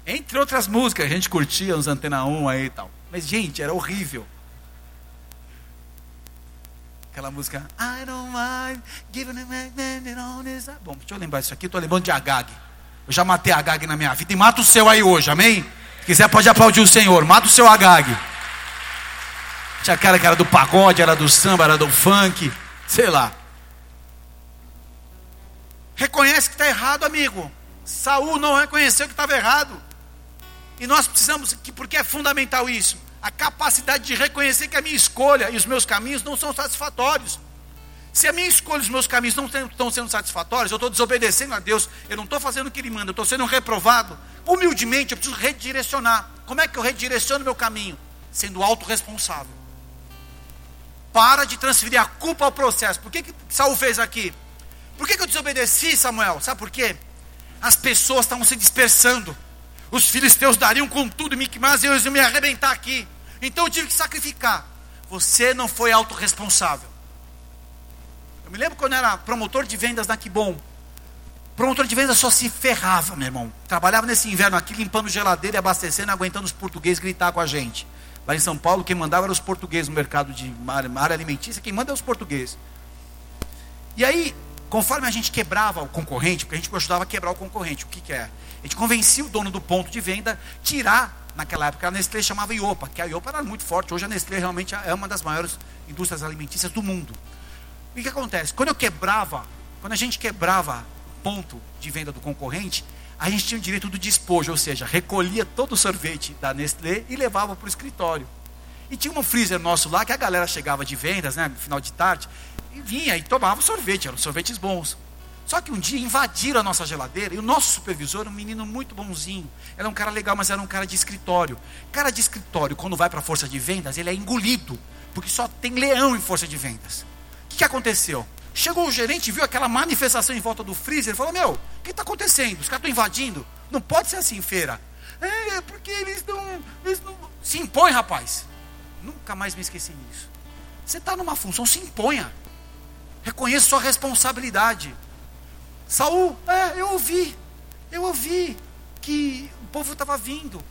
Entre outras músicas, a gente curtia uns Antena 1 aí e tal. Mas, gente, era horrível. Aquela música. I don't mind giving a on this. Bom, deixa eu lembrar isso aqui. Estou lembrando de Agag. Eu já matei Agag na minha vida. E mata o seu aí hoje, amém? Se quiser, pode aplaudir o Senhor. Mata o seu Agag. Tinha aquela que era do pagode, era do samba, era do funk. Sei lá. Reconhece que está errado, amigo. Saul não reconheceu que estava errado. E nós precisamos, que, porque é fundamental isso, a capacidade de reconhecer que a minha escolha e os meus caminhos não são satisfatórios. Se a minha escolha e os meus caminhos não estão sendo satisfatórios, eu estou desobedecendo a Deus, eu não estou fazendo o que Ele manda, eu estou sendo reprovado. Humildemente, eu preciso redirecionar. Como é que eu redireciono meu caminho? Sendo autorresponsável. Para de transferir a culpa ao processo. Por que, que Saul fez aqui? Por que, que eu desobedeci, Samuel? Sabe por quê? As pessoas estavam se dispersando. Os filisteus dariam com tudo, mas eu ia me arrebentar aqui. Então eu tive que sacrificar. Você não foi autorresponsável. Eu me lembro quando era promotor de vendas na Kibon. Promotor de vendas só se ferrava, meu irmão. Trabalhava nesse inverno aqui, limpando geladeira e abastecendo, aguentando os portugueses gritar com a gente. Lá em São Paulo, quem mandava era os portugueses no mercado de área alimentícia, quem manda é os portugueses. E aí, conforme a gente quebrava o concorrente, porque a gente ajudava a quebrar o concorrente, o que, que é? A gente convencia o dono do ponto de venda tirar, naquela época a Nestlé chamava Iopa, que a Iopa era muito forte. Hoje a Nestlé realmente é uma das maiores indústrias alimentícias do mundo. E o que acontece? Quando eu quebrava, quando a gente quebrava ponto de venda do concorrente, a gente tinha o direito do despojo, ou seja, recolhia todo o sorvete da Nestlé e levava para o escritório. E tinha um freezer nosso lá que a galera chegava de vendas, né, no final de tarde, e vinha e tomava sorvete, eram sorvetes bons. Só que um dia invadiram a nossa geladeira e o nosso supervisor, um menino muito bonzinho, era um cara legal, mas era um cara de escritório. Cara de escritório, quando vai para a força de vendas, ele é engolido, porque só tem leão em força de vendas que, que aconteceu? Chegou o gerente, viu aquela manifestação em volta do freezer e falou: Meu, o que está acontecendo? Os caras estão invadindo. Não pode ser assim, feira. É, porque eles não, eles não. Se impõe, rapaz. Nunca mais me esqueci disso. Você está numa função, se imponha. Reconheça sua responsabilidade. Saul, é, eu ouvi. Eu ouvi que o povo estava vindo.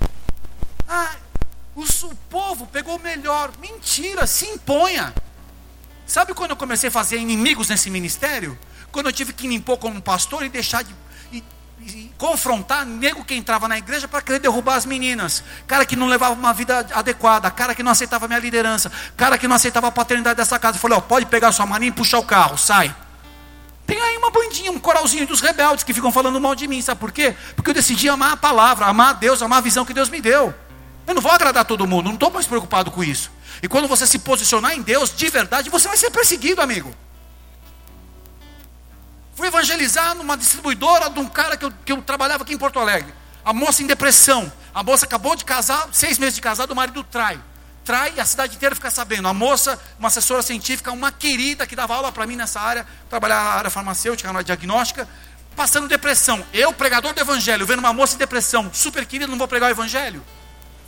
Ah, o, o povo pegou melhor. Mentira, se imponha. Sabe quando eu comecei a fazer inimigos nesse ministério? Quando eu tive que me impor como pastor e deixar de e, e confrontar nego que entrava na igreja para querer derrubar as meninas. Cara que não levava uma vida adequada, cara que não aceitava minha liderança, cara que não aceitava a paternidade dessa casa. Eu falei, ó, pode pegar sua maninha e puxar o carro, sai. Tem aí uma bandinha, um coralzinho dos rebeldes que ficam falando mal de mim, sabe por quê? Porque eu decidi amar a palavra, amar a Deus, amar a visão que Deus me deu. Eu não vou agradar todo mundo, não estou mais preocupado com isso. E quando você se posicionar em Deus de verdade, você vai ser perseguido, amigo. Fui evangelizar numa distribuidora de um cara que eu, que eu trabalhava aqui em Porto Alegre. A moça em depressão. A moça acabou de casar, seis meses de casado, o marido trai. Trai e a cidade inteira fica sabendo. A moça, uma assessora científica, uma querida que dava aula para mim nessa área, trabalhar na área farmacêutica, na diagnóstica, passando depressão. Eu, pregador do evangelho, vendo uma moça em depressão, super querida, não vou pregar o evangelho.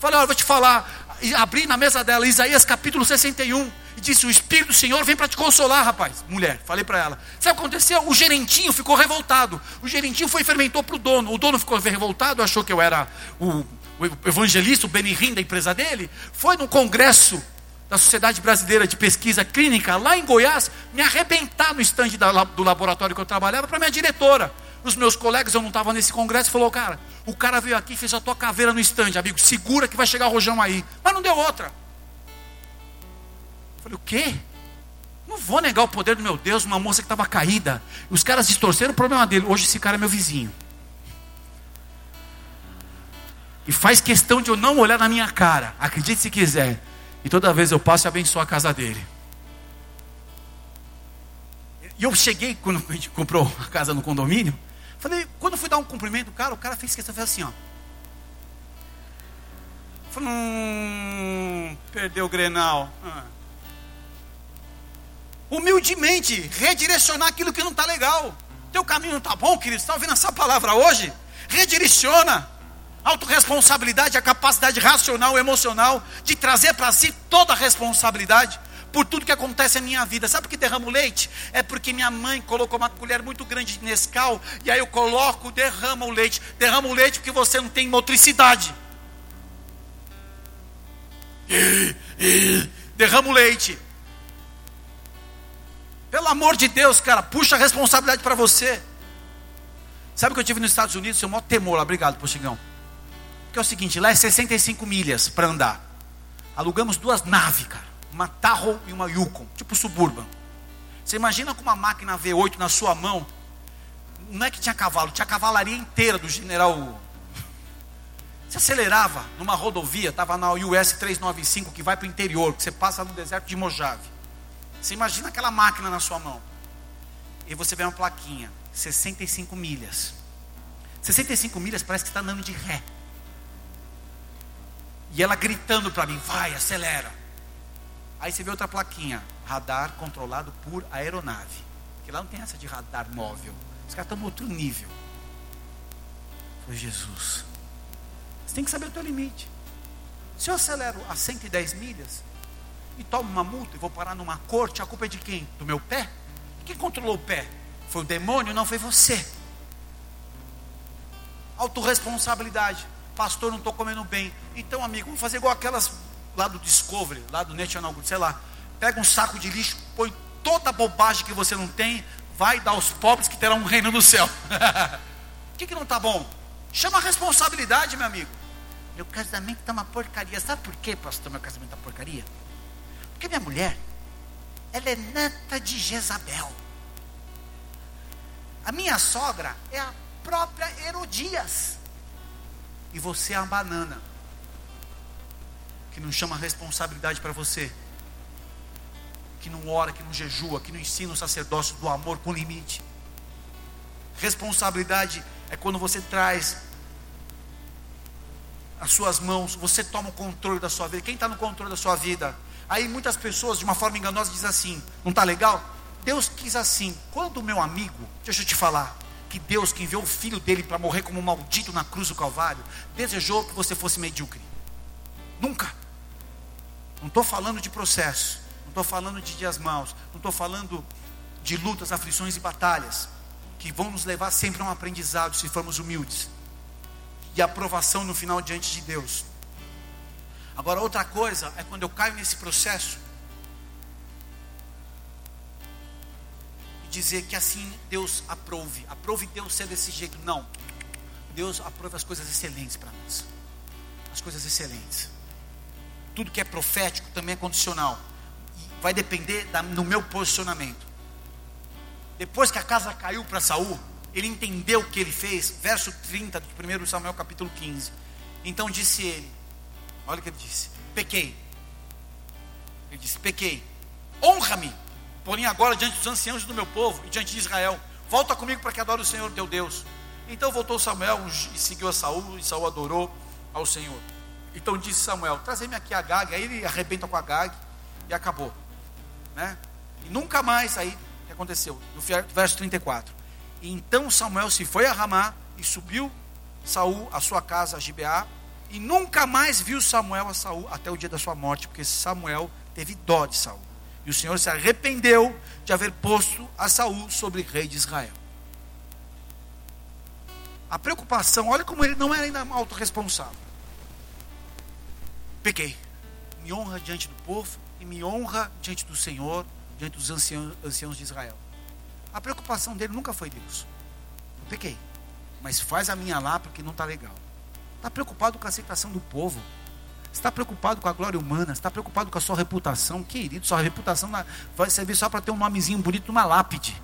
Falei, olha, vou te falar. Abri na mesa dela Isaías capítulo 61 e disse: O Espírito do Senhor vem para te consolar, rapaz. Mulher, falei para ela. Sabe o que aconteceu? O gerentinho ficou revoltado. O gerentinho foi e fermentou para o dono. O dono ficou revoltado, achou que eu era o, o evangelista, o Benihim da empresa dele. Foi no congresso da Sociedade Brasileira de Pesquisa Clínica, lá em Goiás, me arrebentar no estande do laboratório que eu trabalhava para minha diretora. Os meus colegas, eu não estava nesse congresso, falou, cara, o cara veio aqui e fez a tua caveira no estande, amigo, segura que vai chegar o rojão aí. Mas não deu outra. Eu falei, o quê? Não vou negar o poder do meu Deus, uma moça que estava caída. Os caras distorceram o problema dele. Hoje esse cara é meu vizinho. E faz questão de eu não olhar na minha cara. Acredite se quiser. E toda vez eu passo e abençoo a casa dele. E eu cheguei, quando a gente comprou a casa no condomínio, falei, quando eu fui dar um cumprimento, cara, o cara fez questão, fez assim, ó. Falei, hum, perdeu o Grenal. Ah. Humildemente, redirecionar aquilo que não está legal. Teu caminho não está bom, querido? Está ouvindo essa palavra hoje? Redireciona. Autoresponsabilidade, a capacidade racional, emocional de trazer para si toda a responsabilidade por tudo que acontece na minha vida. Sabe por que derramo leite? É porque minha mãe colocou uma colher muito grande de Nescau, e aí eu coloco, derrama o leite. Derrama o leite porque você não tem motricidade. Derrama o leite. Pelo amor de Deus, cara, puxa a responsabilidade para você. Sabe o que eu tive nos Estados Unidos? Seu maior temor, obrigado, Puxigão que é o seguinte: lá é 65 milhas para andar. Alugamos duas naves, cara. Uma Tahoe e uma Yukon, tipo Suburban. Você imagina com uma máquina V8 na sua mão. Não é que tinha cavalo, tinha a cavalaria inteira do general. Você acelerava numa rodovia, estava na US 395 que vai para o interior, que você passa no deserto de Mojave. Você imagina aquela máquina na sua mão. E você vê uma plaquinha, 65 milhas. 65 milhas parece que está andando de ré. E ela gritando para mim: vai, acelera. Aí você vê outra plaquinha: radar controlado por aeronave. Que lá não tem essa de radar móvel. Os caras estão no outro nível. Foi Jesus. Você tem que saber o teu limite. Se eu acelero a 110 milhas e tomo uma multa e vou parar numa corte, a culpa é de quem? Do meu pé? Quem controlou o pé? Foi o demônio? Não foi você. Autoresponsabilidade pastor, não estou comendo bem. Então, amigo, vamos fazer igual aquelas lá do Discovery, lá do National, sei lá. Pega um saco de lixo, põe toda a bobagem que você não tem, vai dar aos pobres que terão um reino no céu. O que, que não está bom? Chama a responsabilidade, meu amigo. Meu casamento está uma porcaria. Sabe por quê, pastor, meu casamento está porcaria? Porque minha mulher, ela é neta de Jezabel. A minha sogra é a própria Herodias e você é a banana que não chama responsabilidade para você, que não ora, que não jejua, que não ensina o sacerdócio do amor com limite. Responsabilidade é quando você traz as suas mãos, você toma o controle da sua vida. Quem está no controle da sua vida? Aí muitas pessoas, de uma forma enganosa, dizem assim: não está legal? Deus quis assim. Quando o meu amigo, deixa eu te falar, que Deus, que enviou o filho dele para morrer como um maldito na cruz do Calvário, desejou que você fosse medíocre. Nunca. Não estou falando de processo, não estou falando de dias maus, não estou falando de lutas, aflições e batalhas, que vão nos levar sempre a um aprendizado se formos humildes e aprovação no final diante de Deus. Agora, outra coisa é quando eu caio nesse processo dizer que assim Deus aprove. Aprove Deus ser desse jeito. Não. Deus aprova as coisas excelentes para nós. As coisas excelentes. Tudo que é profético também é condicional. Vai depender da, no meu posicionamento. Depois que a casa caiu para Saul, ele entendeu o que ele fez. Verso 30 de 1 Samuel capítulo 15. Então disse ele: Olha o que ele disse: Pequei. Ele disse: Pequei. Honra-me Porém, agora, diante dos anciãos do meu povo e diante de Israel, volta comigo para que adore o Senhor teu Deus. Então voltou Samuel e seguiu a Saul, e Saul adorou ao Senhor. Então disse Samuel: Trazei-me aqui a Gag. Aí ele arrebenta com a Gag e acabou. Né? E nunca mais, aí, que aconteceu? No verso 34. E então Samuel se foi a Ramá e subiu Saul à sua casa, a Gibeá, e nunca mais viu Samuel a Saul até o dia da sua morte, porque Samuel teve dó de Saul. E o Senhor se arrependeu de haver posto a Saul sobre rei de Israel. A preocupação, olha como ele não era ainda autorresponsável. Pequei. Me honra diante do povo e me honra diante do Senhor, diante dos anciãos, de Israel. A preocupação dele nunca foi Deus. Eu pequei. Mas faz a minha lá porque não está legal. Está preocupado com a aceitação do povo. Está preocupado com a glória humana. Está preocupado com a sua reputação. Querido, sua reputação vai servir só para ter um nomezinho bonito numa lápide.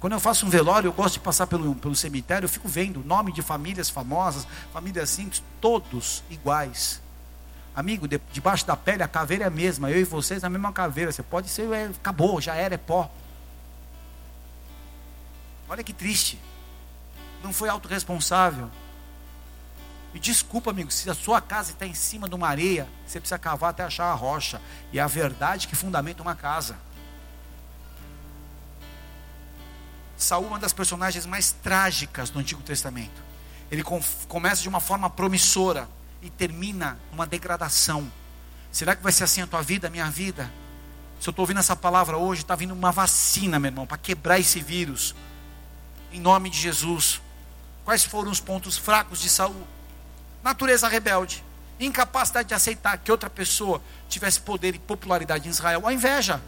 Quando eu faço um velório, eu gosto de passar pelo, pelo cemitério, eu fico vendo nome de famílias famosas, famílias simples, todos iguais. Amigo, de, debaixo da pele a caveira é a mesma, eu e vocês na mesma caveira. Você pode ser, é, acabou, já era, é pó. Olha que triste. Não foi autorresponsável. E desculpa, amigo, se a sua casa está em cima de uma areia, você precisa cavar até achar a rocha. E é a verdade que fundamenta uma casa. Saul é uma das personagens mais trágicas do Antigo Testamento. Ele com, começa de uma forma promissora e termina numa degradação. Será que vai ser assim a tua vida, a minha vida? Se eu estou ouvindo essa palavra hoje, está vindo uma vacina, meu irmão, para quebrar esse vírus. Em nome de Jesus. Quais foram os pontos fracos de Saul? Natureza rebelde, incapacidade de aceitar que outra pessoa tivesse poder e popularidade em Israel, a inveja.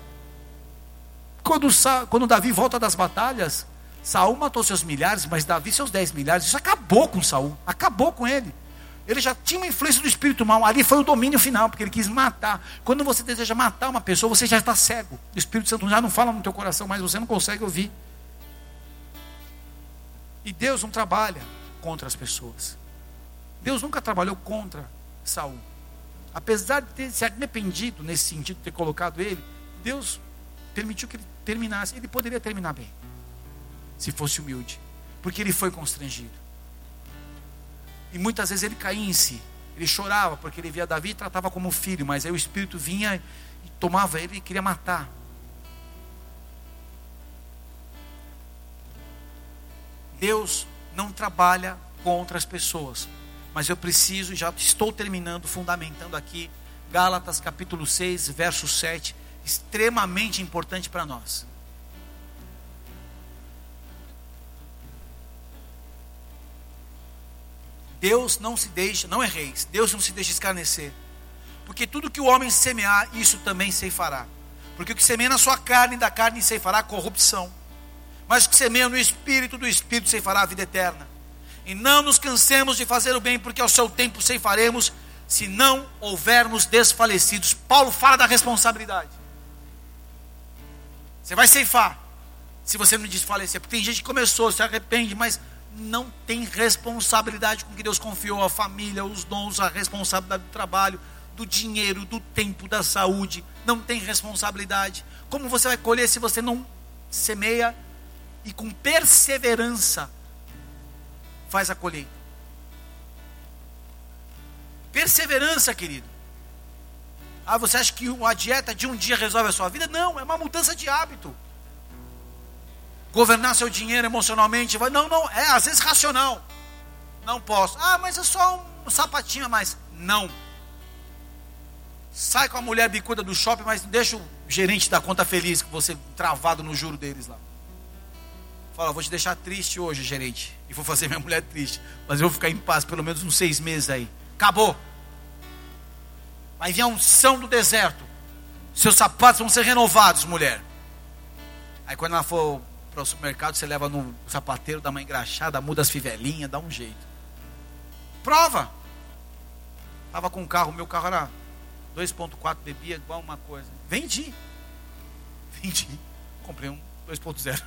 Quando, quando Davi volta das batalhas, Saul matou seus milhares, mas Davi seus dez milhares. Isso acabou com Saul, acabou com ele. Ele já tinha uma influência do espírito mal. Ali foi o domínio final, porque ele quis matar. Quando você deseja matar uma pessoa, você já está cego. O Espírito Santo já não fala no teu coração, mas você não consegue ouvir. E Deus não trabalha contra as pessoas. Deus nunca trabalhou contra Saul. Apesar de ter se arrependido nesse sentido, ter colocado ele, Deus permitiu que ele terminasse. Ele poderia terminar bem, se fosse humilde, porque ele foi constrangido. E muitas vezes ele caía em si. Ele chorava porque ele via Davi e tratava como filho, mas aí o espírito vinha e tomava ele e queria matar. Deus não trabalha contra as pessoas, mas eu preciso, já estou terminando, fundamentando aqui, Gálatas capítulo 6, verso 7, extremamente importante para nós. Deus não se deixa, não é reis, Deus não se deixa escarnecer. Porque tudo que o homem semear, isso também ceifará. Porque o que semeia na sua carne, da carne ceifará corrupção. Mas o que semeia no espírito, do espírito ceifará a vida eterna. E não nos cansemos de fazer o bem, porque ao seu tempo ceifaremos, se não houvermos desfalecidos. Paulo fala da responsabilidade. Você vai ceifar, se você não desfalecer. Porque tem gente que começou, se arrepende, mas não tem responsabilidade com que Deus confiou a família, os dons, a responsabilidade do trabalho, do dinheiro, do tempo, da saúde. Não tem responsabilidade. Como você vai colher se você não semeia e com perseverança faz a colheita? Perseverança, querido. Ah, você acha que uma dieta de um dia resolve a sua vida? Não, é uma mudança de hábito governar seu dinheiro emocionalmente. Vai, não, não, é às vezes racional. Não posso. Ah, mas é só um sapatinho a mais. Não. Sai com a mulher bicuda do shopping, mas deixa o gerente da conta feliz com você travado no juro deles lá. Fala, vou te deixar triste hoje, gerente. E vou fazer minha mulher triste. Mas eu vou ficar em paz pelo menos uns seis meses aí. Acabou. Vai vir a unção do deserto. Seus sapatos vão ser renovados, mulher. Aí quando ela for para o supermercado, você leva no sapateiro, dá uma engraxada, muda as fivelinhas, dá um jeito. Prova. Tava com um carro, meu carro era 2.4, bebia igual uma coisa. Vendi. Vendi. Comprei um 2.0.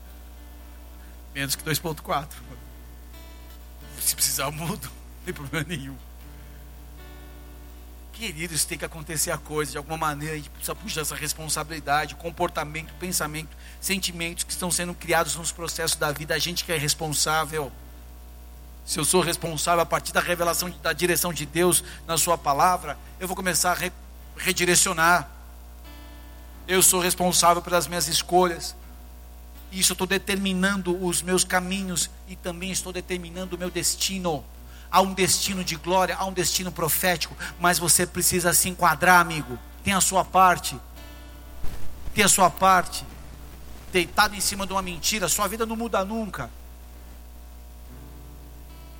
Menos que 2.4. Se precisar, mudo. Não tem problema nenhum. Queridos, tem que acontecer a coisa de alguma maneira, a gente precisa puxar essa responsabilidade, comportamento, pensamento, sentimentos que estão sendo criados nos processos da vida, a gente que é responsável. Se eu sou responsável a partir da revelação da direção de Deus na Sua palavra, eu vou começar a re, redirecionar. Eu sou responsável pelas minhas escolhas. Isso eu estou determinando os meus caminhos e também estou determinando o meu destino. Há um destino de glória, há um destino profético, mas você precisa se enquadrar, amigo. Tem a sua parte. Tem a sua parte. Deitado em cima de uma mentira, sua vida não muda nunca.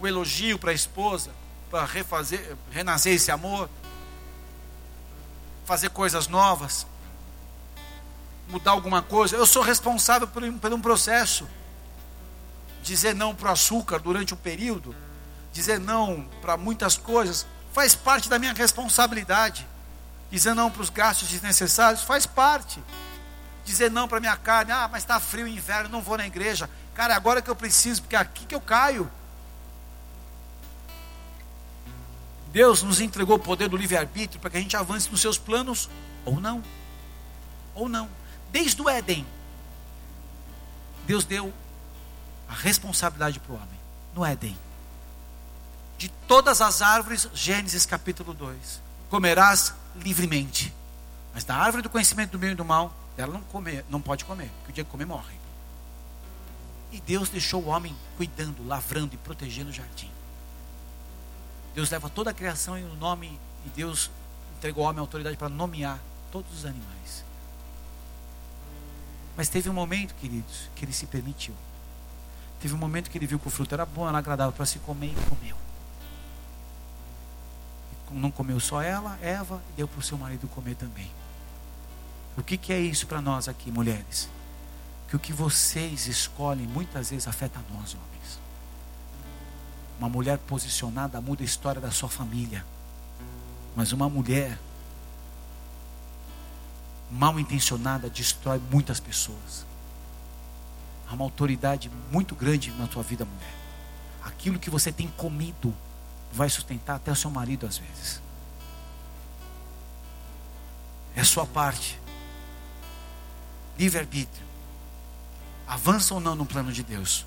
O elogio para a esposa, para refazer, renascer esse amor, fazer coisas novas mudar alguma coisa, eu sou responsável por, por um processo. Dizer não para o açúcar durante um período, dizer não para muitas coisas, faz parte da minha responsabilidade. Dizer não para os gastos desnecessários faz parte. Dizer não para minha carne, ah, mas está frio inverno, não vou na igreja. Cara, agora que eu preciso, porque é aqui que eu caio. Deus nos entregou o poder do livre-arbítrio para que a gente avance nos seus planos ou não. Ou não. Desde o Éden, Deus deu a responsabilidade para o homem, no Éden. De todas as árvores, Gênesis capítulo 2, comerás livremente. Mas da árvore do conhecimento do bem e do mal, ela não, comer, não pode comer, porque o dia que comer morre. E Deus deixou o homem cuidando, lavrando e protegendo o jardim. Deus leva toda a criação em o nome, e Deus entregou ao homem a autoridade para nomear todos os animais. Mas teve um momento, queridos, que ele se permitiu. Teve um momento que ele viu que o fruto era bom, era agradável para se comer e comeu. Não comeu só ela, Eva, deu para o seu marido comer também. O que, que é isso para nós aqui, mulheres? Que o que vocês escolhem muitas vezes afeta nós, homens. Uma mulher posicionada muda a história da sua família. Mas uma mulher mal intencionada destrói muitas pessoas. Há uma autoridade muito grande na tua vida, mulher. Aquilo que você tem comido vai sustentar até o seu marido às vezes. É a sua parte. Livre-arbítrio. Avança ou não no plano de Deus.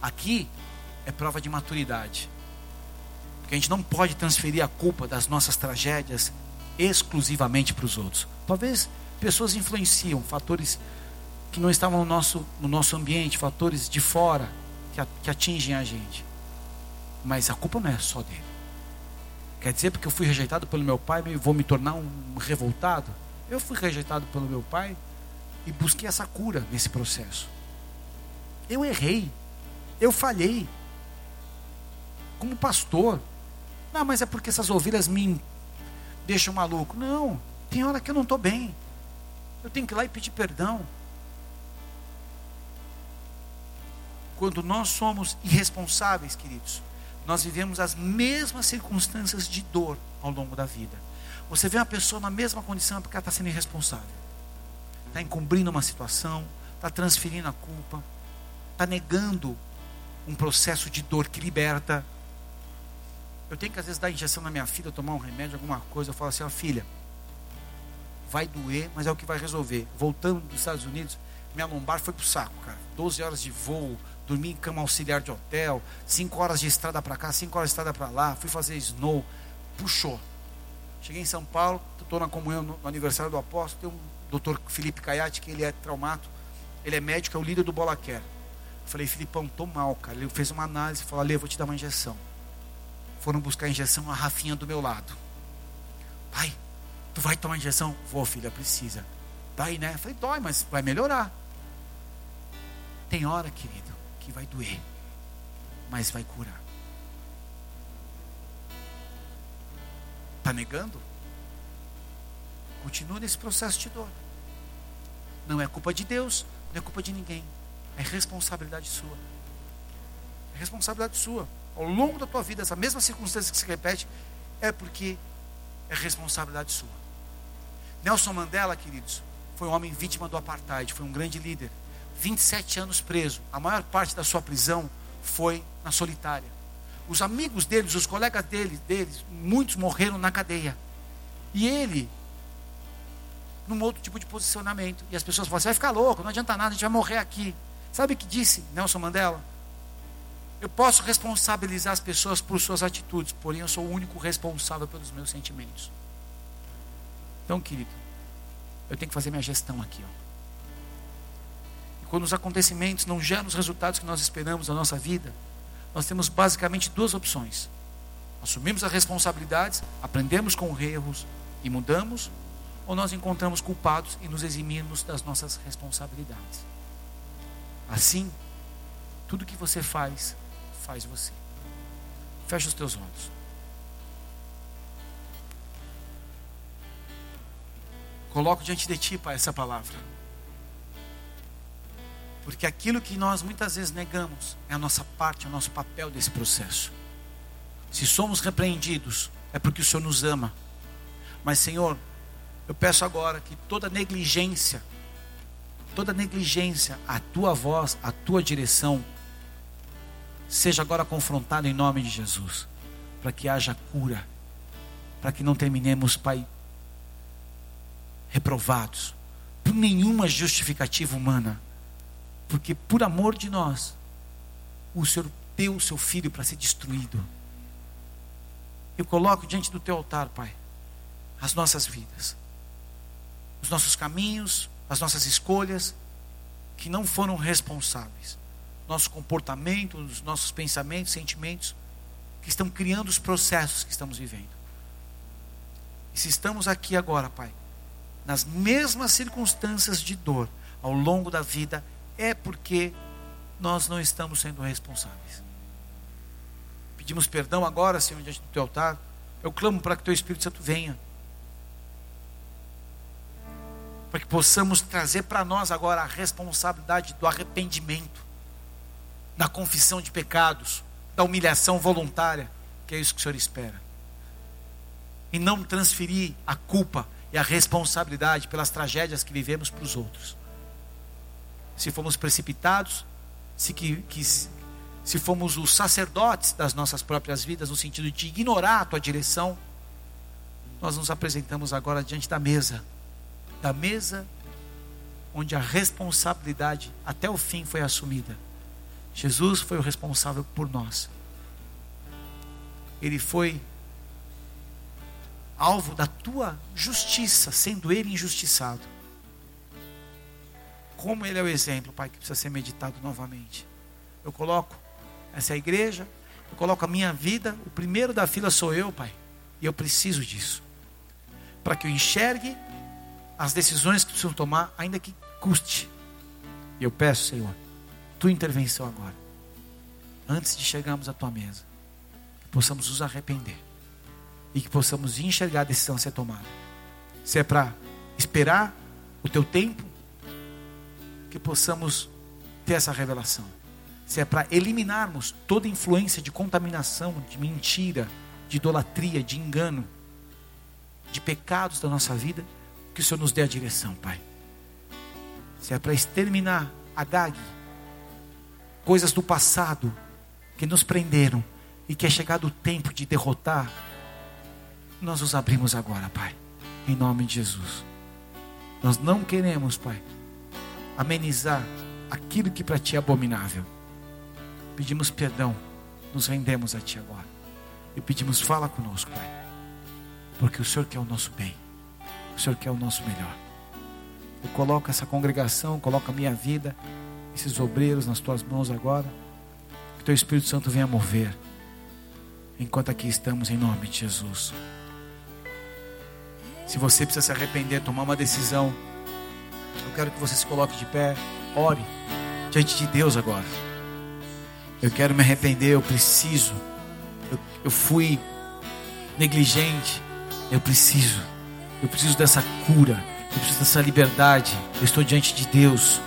Aqui é prova de maturidade. Porque a gente não pode transferir a culpa das nossas tragédias exclusivamente para os outros. Talvez Pessoas influenciam, fatores que não estavam no nosso, no nosso ambiente, fatores de fora que, que atingem a gente. Mas a culpa não é só dele. Quer dizer, porque eu fui rejeitado pelo meu pai, vou me tornar um revoltado? Eu fui rejeitado pelo meu pai e busquei essa cura nesse processo. Eu errei, eu falhei. Como pastor. Não, mas é porque essas ovelhas me deixam maluco. Não, tem hora que eu não estou bem. Eu tenho que ir lá e pedir perdão. Quando nós somos irresponsáveis, queridos, nós vivemos as mesmas circunstâncias de dor ao longo da vida. Você vê uma pessoa na mesma condição porque ela está sendo irresponsável. Está encobrindo uma situação, está transferindo a culpa, está negando um processo de dor que liberta. Eu tenho que às vezes dar injeção na minha filha, tomar um remédio, alguma coisa. Eu falo assim, ó filha, vai doer, mas é o que vai resolver. Voltando dos Estados Unidos, minha lombar foi pro saco, cara. 12 horas de voo, dormi em cama auxiliar de hotel, 5 horas de estrada para cá, 5 horas de estrada para lá, fui fazer snow, puxou. Cheguei em São Paulo, estou na comunhão no, no, aniversário do apóstolo, tem um doutor Felipe Caiate, que ele é traumato, ele é médico, é o líder do Bola Care. Falei, Filipão, tô mal, cara. Ele fez uma análise falou, Ale, vou te dar uma injeção. Foram buscar a injeção, a Rafinha do meu lado. Pai, Tu vai tomar injeção? Vou, filha, precisa. Daí, né? Eu falei, dói, mas vai melhorar. Tem hora, querido, que vai doer, mas vai curar. Está negando? Continua nesse processo de dor. Não é culpa de Deus, não é culpa de ninguém. É responsabilidade sua. É responsabilidade sua. Ao longo da tua vida, essa mesma circunstância que se repete, é porque é responsabilidade sua. Nelson Mandela, queridos, foi um homem vítima do apartheid, foi um grande líder. 27 anos preso. A maior parte da sua prisão foi na solitária. Os amigos deles, os colegas deles, deles, muitos morreram na cadeia. E ele, num outro tipo de posicionamento. E as pessoas falam: você vai ficar louco, não adianta nada, a gente vai morrer aqui. Sabe o que disse Nelson Mandela? Eu posso responsabilizar as pessoas por suas atitudes, porém eu sou o único responsável pelos meus sentimentos. Então, querido, eu tenho que fazer minha gestão aqui. Ó. Quando os acontecimentos não geram os resultados que nós esperamos na nossa vida, nós temos basicamente duas opções: assumimos as responsabilidades, aprendemos com erros e mudamos, ou nós encontramos culpados e nos eximimos das nossas responsabilidades. Assim, tudo que você faz, faz você. Fecha os teus olhos. Coloco diante de ti, Pai, essa palavra. Porque aquilo que nós muitas vezes negamos é a nossa parte, é o nosso papel desse processo. Se somos repreendidos, é porque o Senhor nos ama. Mas, Senhor, eu peço agora que toda negligência, toda negligência, a tua voz, a tua direção, seja agora confrontada em nome de Jesus, para que haja cura, para que não terminemos, Pai, reprovados, por nenhuma justificativa humana, porque por amor de nós, o Senhor deu o seu filho para ser destruído. Eu coloco diante do teu altar, Pai, as nossas vidas, os nossos caminhos, as nossas escolhas, que não foram responsáveis, nosso comportamento, os nossos pensamentos, sentimentos, que estão criando os processos que estamos vivendo. E se estamos aqui agora, Pai, nas mesmas circunstâncias de dor ao longo da vida, é porque nós não estamos sendo responsáveis. Pedimos perdão agora, Senhor, diante do teu altar. Eu clamo para que teu Espírito Santo venha. Para que possamos trazer para nós agora a responsabilidade do arrependimento, da confissão de pecados, da humilhação voluntária, que é isso que o Senhor espera. E não transferir a culpa e a responsabilidade pelas tragédias que vivemos para os outros. Se fomos precipitados, se, que, que, se fomos os sacerdotes das nossas próprias vidas, no sentido de ignorar a tua direção, nós nos apresentamos agora diante da mesa, da mesa onde a responsabilidade até o fim foi assumida. Jesus foi o responsável por nós. Ele foi alvo da tua justiça, sendo ele injustiçado. Como ele é o exemplo, Pai, que precisa ser meditado novamente. Eu coloco essa igreja, eu coloco a minha vida, o primeiro da fila sou eu, Pai, e eu preciso disso. Para que eu enxergue as decisões que preciso tomar, ainda que custe. E eu peço, Senhor, tua intervenção agora, antes de chegarmos à tua mesa, que possamos nos arrepender e que possamos enxergar a decisão a ser tomada. Se é para esperar o teu tempo, que possamos ter essa revelação. Se é para eliminarmos toda influência de contaminação, de mentira, de idolatria, de engano, de pecados da nossa vida, que o Senhor nos dê a direção, Pai. Se é para exterminar a Gag, coisas do passado que nos prenderam e que é chegado o tempo de derrotar nós nos abrimos agora, Pai, em nome de Jesus. Nós não queremos, Pai, amenizar aquilo que para Ti é abominável. Pedimos perdão, nos rendemos a Ti agora. E pedimos, fala conosco, Pai, porque o Senhor quer o nosso bem, o Senhor quer o nosso melhor. Eu coloco essa congregação, coloco a minha vida, esses obreiros nas Tuas mãos agora. Que Teu Espírito Santo venha mover, enquanto aqui estamos, em nome de Jesus. Se você precisa se arrepender, tomar uma decisão, eu quero que você se coloque de pé, ore diante de Deus agora. Eu quero me arrepender, eu preciso. Eu, eu fui negligente, eu preciso. Eu preciso dessa cura, eu preciso dessa liberdade. Eu estou diante de Deus.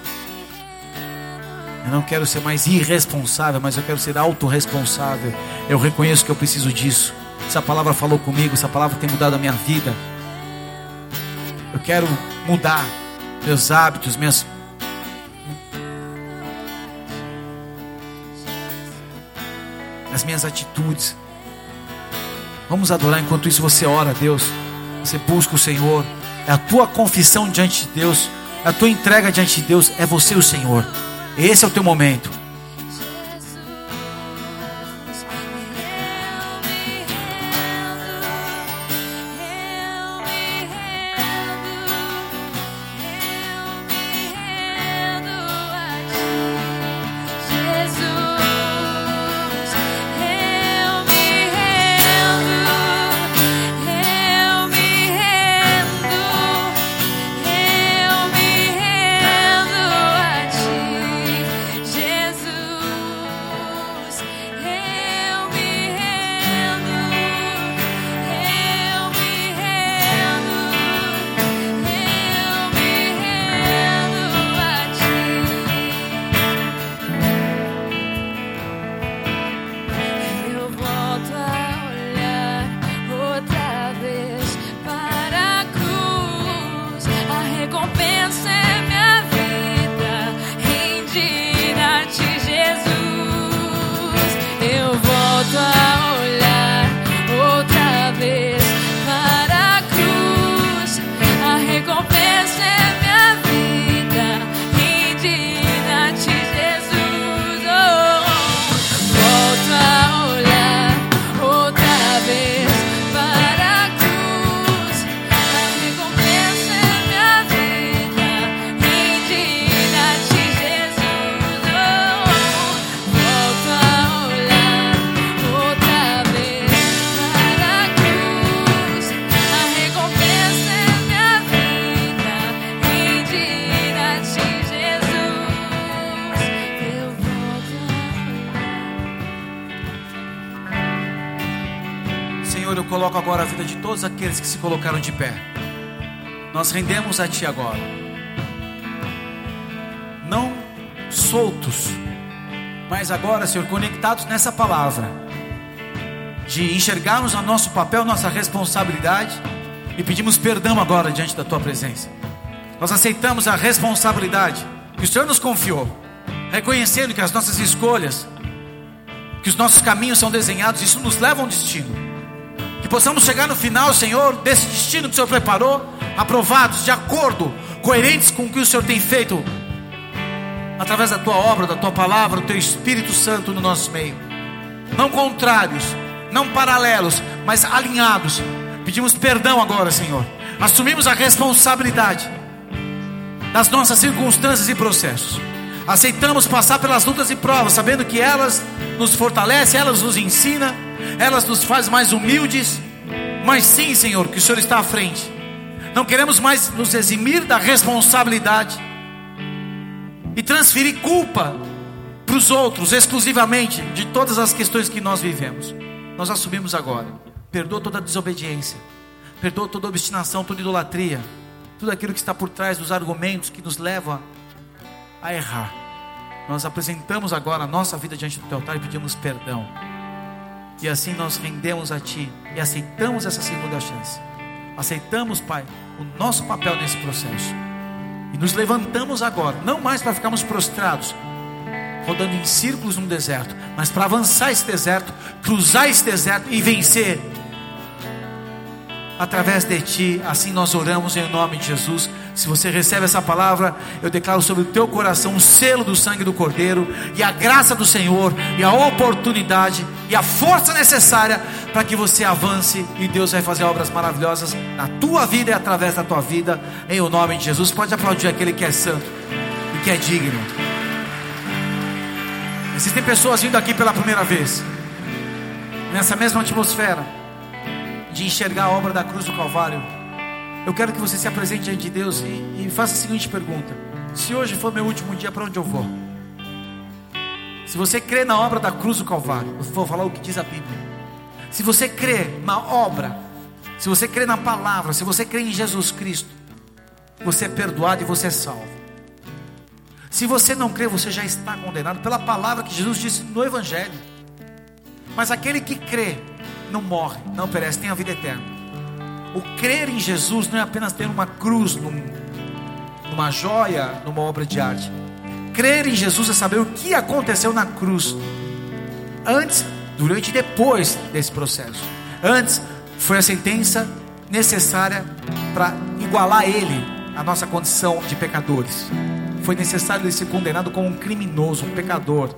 Eu não quero ser mais irresponsável, mas eu quero ser autorresponsável. Eu reconheço que eu preciso disso. Essa palavra falou comigo, essa palavra tem mudado a minha vida. Eu quero mudar meus hábitos, minhas as minhas atitudes. Vamos adorar enquanto isso você ora, Deus. Você busca o Senhor, é a tua confissão diante de Deus, é a tua entrega diante de Deus, é você o Senhor. Esse é o teu momento. Colocaram de pé. Nós rendemos a Ti agora. Não soltos, mas agora, Senhor, conectados nessa palavra, de enxergarmos o nosso papel, nossa responsabilidade, e pedimos perdão agora diante da Tua presença. Nós aceitamos a responsabilidade que o Senhor nos confiou, reconhecendo que as nossas escolhas, que os nossos caminhos são desenhados, isso nos leva a um destino possamos chegar no final, Senhor, desse destino que o Senhor preparou, aprovados, de acordo, coerentes com o que o Senhor tem feito, através da tua obra, da tua palavra, do teu Espírito Santo no nosso meio. Não contrários, não paralelos, mas alinhados. Pedimos perdão agora, Senhor. Assumimos a responsabilidade das nossas circunstâncias e processos. Aceitamos passar pelas lutas e provas, sabendo que elas nos fortalecem, elas nos ensinam elas nos fazem mais humildes, mas sim, Senhor, que o Senhor está à frente. Não queremos mais nos eximir da responsabilidade e transferir culpa para os outros exclusivamente de todas as questões que nós vivemos. Nós assumimos agora. Perdoa toda desobediência, perdoa toda obstinação, toda idolatria, tudo aquilo que está por trás dos argumentos que nos leva a errar. Nós apresentamos agora a nossa vida diante do teu altar e pedimos perdão. E assim nós rendemos a Ti e aceitamos essa segunda chance. Aceitamos, Pai, o nosso papel nesse processo. E nos levantamos agora, não mais para ficarmos prostrados, rodando em círculos no deserto, mas para avançar esse deserto, cruzar esse deserto e vencer através de ti. Assim nós oramos em nome de Jesus. Se você recebe essa palavra, eu declaro sobre o teu coração o selo do sangue do Cordeiro e a graça do Senhor e a oportunidade e a força necessária para que você avance e Deus vai fazer obras maravilhosas na tua vida e através da tua vida, em o nome de Jesus. Pode aplaudir aquele que é santo e que é digno. Existem pessoas vindo aqui pela primeira vez, nessa mesma atmosfera de enxergar a obra da cruz do Calvário, eu quero que você se apresente diante de Deus e, e faça a seguinte pergunta: Se hoje for meu último dia, para onde eu vou? Se você crê na obra da cruz do Calvário, eu vou falar o que diz a Bíblia. Se você crê na obra, se você crê na palavra, se você crê em Jesus Cristo, você é perdoado e você é salvo. Se você não crê, você já está condenado pela palavra que Jesus disse no Evangelho. Mas aquele que crê não morre, não perece, tem a vida eterna. O crer em Jesus não é apenas ter uma cruz, num, numa joia, numa obra de arte. Crer em Jesus é saber o que aconteceu na cruz, antes, durante e depois desse processo. Antes foi a sentença necessária para igualar ele à nossa condição de pecadores. Foi necessário ele ser condenado como um criminoso, um pecador.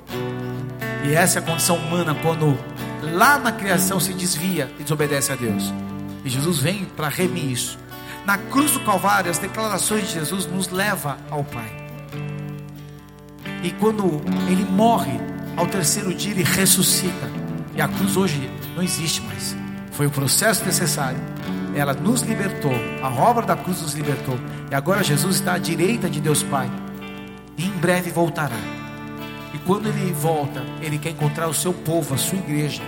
E essa é a condição humana quando lá na criação se desvia e desobedece a Deus. E Jesus vem para remir isso. Na cruz do Calvário, as declarações de Jesus nos leva ao Pai. E quando ele morre, ao terceiro dia ele ressuscita. E a cruz hoje não existe mais. Foi o processo necessário. Ela nos libertou. A obra da cruz nos libertou. E agora Jesus está à direita de Deus Pai. E em breve voltará. Quando ele volta, ele quer encontrar o seu povo, a sua igreja.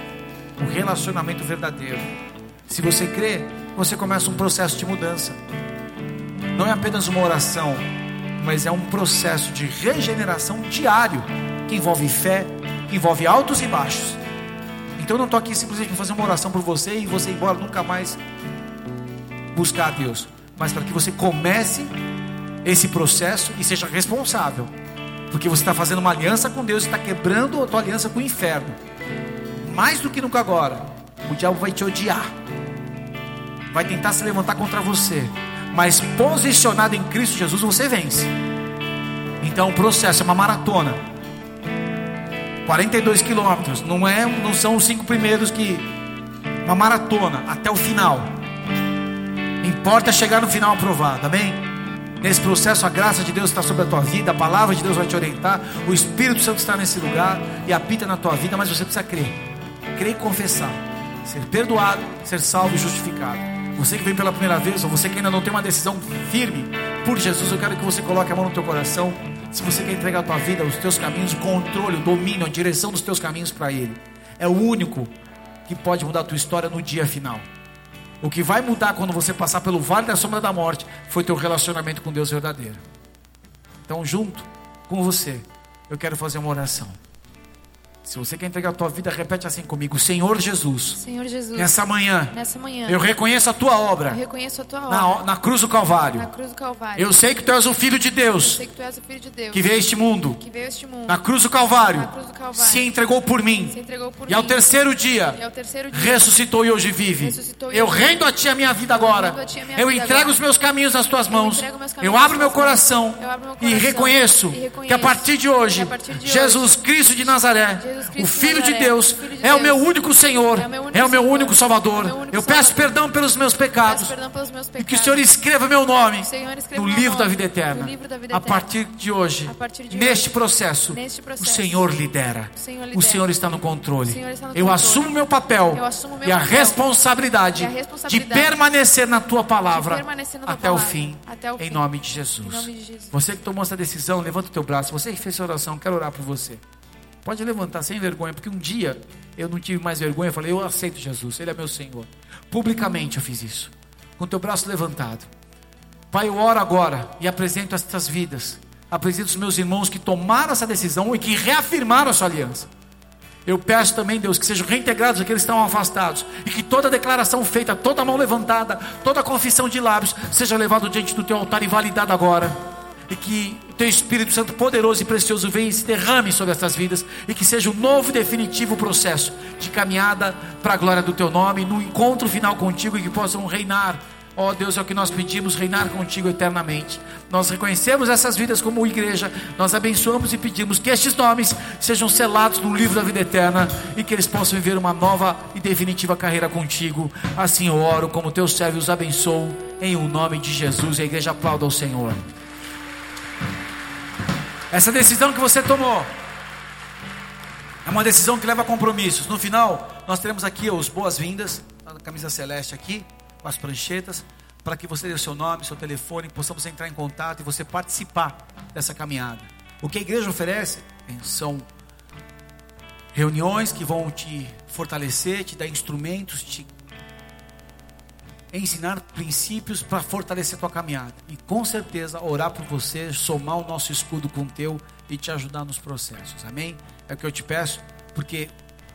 Um relacionamento verdadeiro. Se você crê, você começa um processo de mudança. Não é apenas uma oração, mas é um processo de regeneração diário que envolve fé, que envolve altos e baixos. Então eu não estou aqui simplesmente para fazer uma oração por você e você ir embora nunca mais buscar a Deus, mas para que você comece esse processo e seja responsável, porque você está fazendo uma aliança com Deus está quebrando a tua aliança com o inferno. Mais do que nunca agora, o diabo vai te odiar vai tentar se levantar contra você, mas posicionado em Cristo Jesus, você vence. Então o processo é uma maratona. 42 quilômetros, não é, não são os cinco primeiros que uma maratona até o final. Importa chegar no final aprovado, amém? Nesse processo a graça de Deus está sobre a tua vida, a palavra de Deus vai te orientar, o Espírito Santo está nesse lugar e apita na tua vida, mas você precisa crer. Crer e confessar. Ser perdoado, ser salvo e justificado. Você que vem pela primeira vez, ou você que ainda não tem uma decisão firme por Jesus, eu quero que você coloque a mão no teu coração. Se você quer entregar a tua vida, os teus caminhos, o controle, o domínio, a direção dos teus caminhos para Ele, é o único que pode mudar a tua história no dia final. O que vai mudar quando você passar pelo vale da sombra da morte foi teu relacionamento com Deus verdadeiro. Então, junto com você, eu quero fazer uma oração. Se você quer entregar a tua vida, repete assim comigo: Senhor Jesus. Senhor Jesus. Nessa manhã. Nessa manhã. Eu reconheço a tua obra. Eu reconheço a tua obra. Na, na cruz do Calvário. Na cruz do Calvário. Eu sei que tu és o filho de Deus. Eu sei que tu és o filho de Deus. Que veio este mundo. Que veio este mundo. Na cruz do Calvário. Na cruz do Calvário. Se entregou por mim. Se entregou por e mim. ao terceiro dia. E ao terceiro dia. Ressuscitou e hoje vive. Ressuscitou e eu hoje rendo a ti a minha vida agora. minha eu vida entrego agora. os meus caminhos nas tuas mãos. Eu, caminhos abro meu coração. Eu abro meu E coração. reconheço, E reconheço que a partir de hoje, partir de Jesus Cristo de Nazaré, Jesus o Filho de Deus, é o meu único Senhor. é o meu único É Salvador. é Eu peço perdão pelos meus pecados. E que o Senhor escreva meu nome no meu livro nome da vida eterna. no livro da vida A eterna. partir de hoje, A partir de neste hoje, processo, neste o processo, Senhor lidera. o Senhor está no controle. O Senhor está no Eu controle. assumo meu papel Eu assumo meu e a papel. responsabilidade E a de responsabilidade permanecer na tua palavra permanecer na tua até o palavra. fim. Em nome de Jesus. Você que tomou essa decisão, levanta o teu braço. Você que fez essa oração, quero orar por você. Pode levantar sem vergonha, porque um dia eu não tive mais vergonha. Eu falei, eu aceito Jesus, Ele é meu Senhor. Publicamente eu fiz isso, com teu braço levantado. Pai, eu oro agora e apresento estas vidas. Apresento os meus irmãos que tomaram essa decisão e que reafirmaram a sua aliança. Eu peço também, Deus, que sejam reintegrados aqueles que estão afastados e que toda declaração feita, toda mão levantada, toda confissão de lábios seja levada diante do teu altar e validada agora. E que o teu Espírito Santo poderoso e precioso venha e se derrame sobre essas vidas e que seja um novo e definitivo processo de caminhada para a glória do teu nome, no encontro final contigo e que possam reinar Ó Deus, é o que nós pedimos, reinar contigo eternamente. Nós reconhecemos essas vidas como igreja, nós abençoamos e pedimos que estes nomes sejam selados no livro da vida eterna e que eles possam viver uma nova e definitiva carreira contigo. Assim eu oro, como teu servo os abençoo, em o nome de Jesus. E a igreja aplauda ao Senhor. Essa decisão que você tomou é uma decisão que leva a compromissos. No final, nós teremos aqui os boas-vindas, a camisa celeste aqui, com as pranchetas, para que você dê o seu nome, seu telefone, possamos entrar em contato e você participar dessa caminhada. O que a igreja oferece são reuniões que vão te fortalecer, te dar instrumentos, te ensinar princípios para fortalecer tua caminhada. E com certeza orar por você, somar o nosso escudo com o teu e te ajudar nos processos. Amém? É o que eu te peço, porque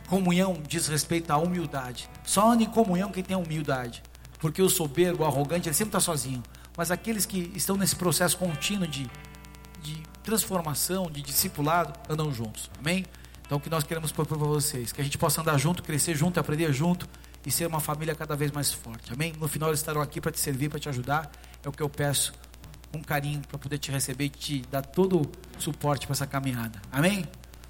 comunhão diz respeito à humildade. Só anda em comunhão quem tem humildade. Porque o soberbo, o arrogante, ele sempre está sozinho. Mas aqueles que estão nesse processo contínuo de, de transformação, de discipulado, andam juntos. Amém? Então o que nós queremos propor para vocês, que a gente possa andar junto, crescer junto, aprender junto e ser uma família cada vez mais forte. Amém? No final eles estarão aqui para te servir, para te ajudar. É o que eu peço com carinho para poder te receber e te dar todo o suporte para essa caminhada. Amém?